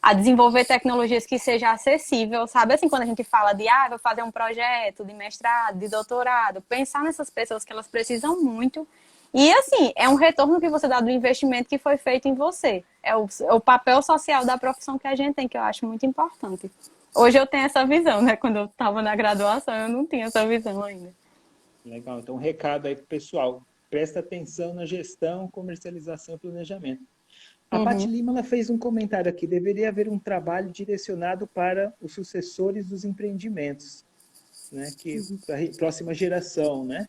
a desenvolver tecnologias que seja acessível, sabe? Assim, quando a gente fala de, ah, vou fazer um projeto de mestrado, de doutorado, pensar nessas pessoas que elas precisam muito. E, assim, é um retorno que você dá do investimento que foi feito em você. É o, é o papel social da profissão que a gente tem, que eu acho muito importante. Hoje eu tenho essa visão, né? Quando eu estava na graduação, eu não tinha essa visão ainda. Legal. Então, um recado aí para o pessoal. Presta atenção na gestão, comercialização e planejamento. A uhum. Paty Lima ela fez um comentário aqui. Deveria haver um trabalho direcionado para os sucessores dos empreendimentos, né? Que uhum. para a próxima geração, né?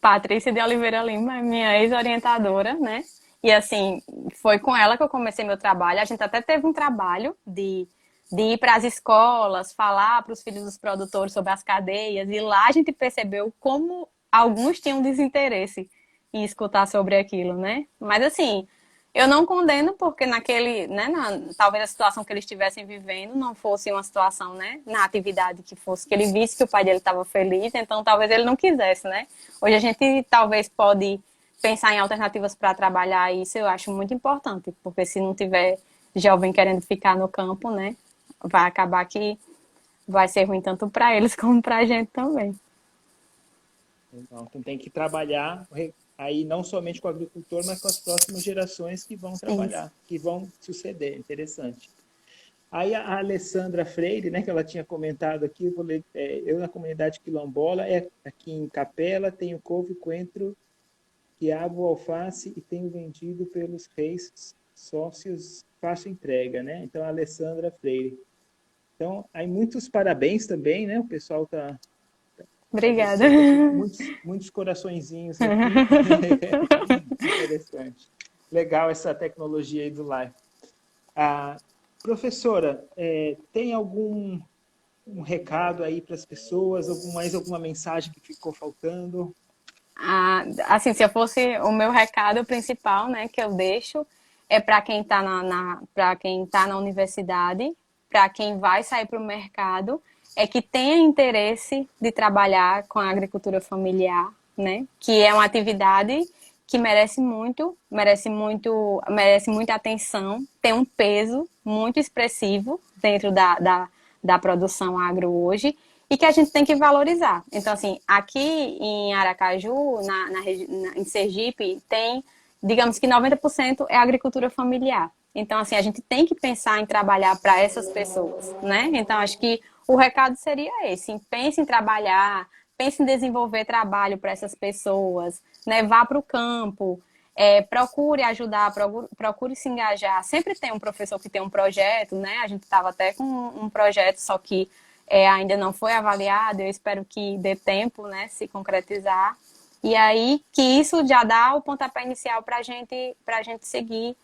Patrícia de Oliveira Lima é minha ex-orientadora, né? E assim, foi com ela que eu comecei meu trabalho. A gente até teve um trabalho de, de ir para as escolas, falar para os filhos dos produtores sobre as cadeias, e lá a gente percebeu como alguns tinham desinteresse em escutar sobre aquilo, né? Mas assim, eu não condeno porque naquele, né, na, talvez a situação que eles estivessem vivendo não fosse uma situação, né, na atividade que fosse que ele visse que o pai dele estava feliz, então talvez ele não quisesse, né? Hoje a gente talvez pode pensar em alternativas para trabalhar isso, eu acho muito importante, porque se não tiver jovem querendo ficar no campo, né, vai acabar que vai ser ruim tanto para eles (laughs) como para a gente também. Então tem que trabalhar aí não somente com o agricultor, mas com as próximas gerações que vão trabalhar, Sim. que vão suceder. Interessante. Aí a Alessandra Freire, né, que ela tinha comentado aqui, eu, ler, é, eu na comunidade quilombola, é aqui em Capela, tenho couve, coentro, quiabo, alface e tenho vendido pelos reis sócios, faço entrega, né? Então, a Alessandra Freire. Então, aí muitos parabéns também, né? O pessoal está Obrigada. Muitos, muitos coraçõezinhos aqui. (laughs) (laughs) Interessante. Legal essa tecnologia aí do live. Ah, professora, é, tem algum um recado aí para as pessoas? Algum, mais alguma mensagem que ficou faltando? a, assim, se eu fosse o meu recado principal, né, que eu deixo é para quem está na, na para quem tá na universidade, para quem vai sair para o mercado, é que tenha interesse de trabalhar com a agricultura familiar, né? Que é uma atividade que merece muito, merece muito, merece muita atenção, tem um peso muito expressivo dentro da, da, da produção agro hoje e que a gente tem que valorizar. Então, assim, aqui em Aracaju, na, na, na em Sergipe, tem, digamos que 90% é agricultura familiar. Então, assim, a gente tem que pensar em trabalhar para essas pessoas, né? Então, acho que o recado seria esse: pense em trabalhar, pense em desenvolver trabalho para essas pessoas, né? Vá para o campo, é, procure ajudar, procure, procure, se engajar. Sempre tem um professor que tem um projeto, né? A gente estava até com um projeto, só que é, ainda não foi avaliado. Eu espero que dê tempo, né? Se concretizar. E aí que isso já dá o pontapé inicial para gente, a gente seguir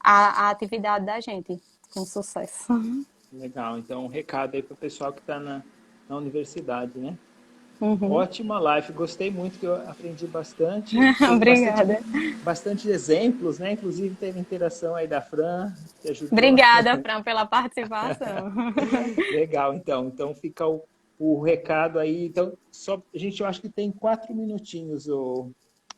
a, a atividade da gente com sucesso. Legal. Então, um recado aí para o pessoal que está na, na universidade, né? Uhum. Ótima live, gostei muito, que eu aprendi bastante. (laughs) Obrigada. Bastante, bastante, exemplos, né? Inclusive teve interação aí da Fran, que ajudou. Obrigada, Fran, pela participação. (laughs) Legal, então. Então fica o, o recado aí. Então, só, a gente, eu acho que tem quatro minutinhos, o,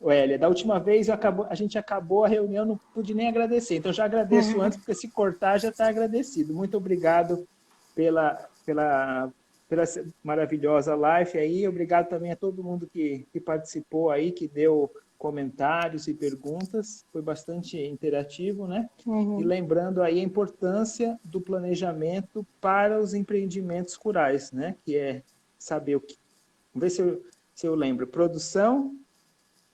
o Elia. Da última vez acabou, a gente acabou a reunião, não pude nem agradecer. Então já agradeço uhum. antes, porque se cortar já está agradecido. Muito obrigado pela, pela pela maravilhosa live aí. Obrigado também a todo mundo que, que participou aí, que deu comentários e perguntas. Foi bastante interativo, né? Uhum. E lembrando aí a importância do planejamento para os empreendimentos rurais, né? Que é saber o que... Vamos ver se eu, se eu lembro. Produção,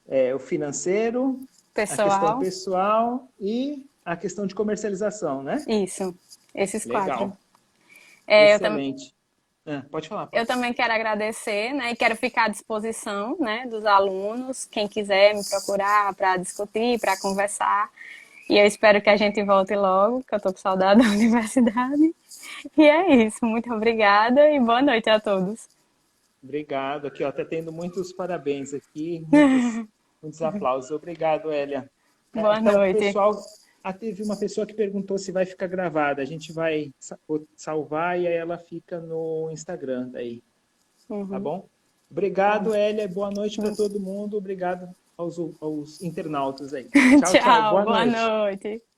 é, o financeiro, pessoal. a questão pessoal e a questão de comercialização, né? Isso, esses Legal. quatro. É, Excelente. É, pode falar. Pode. Eu também quero agradecer, né? E quero ficar à disposição, né, dos alunos, quem quiser me procurar para discutir, para conversar. E eu espero que a gente volte logo, que eu estou com saudade (laughs) da universidade. E é isso. Muito obrigada e boa noite a todos. Obrigado. Aqui, ó, tá tendo muitos parabéns aqui, muitos, (laughs) muitos aplausos. Obrigado, Elia. Boa então, noite. Pessoal, ah, teve uma pessoa que perguntou se vai ficar gravada. A gente vai salvar e aí ela fica no Instagram daí. Uhum. Tá bom? Obrigado, Elia. Boa noite para todo mundo. Obrigado aos, aos internautas aí. (laughs) Tchau, tchau. tchau. Boa, boa noite. noite.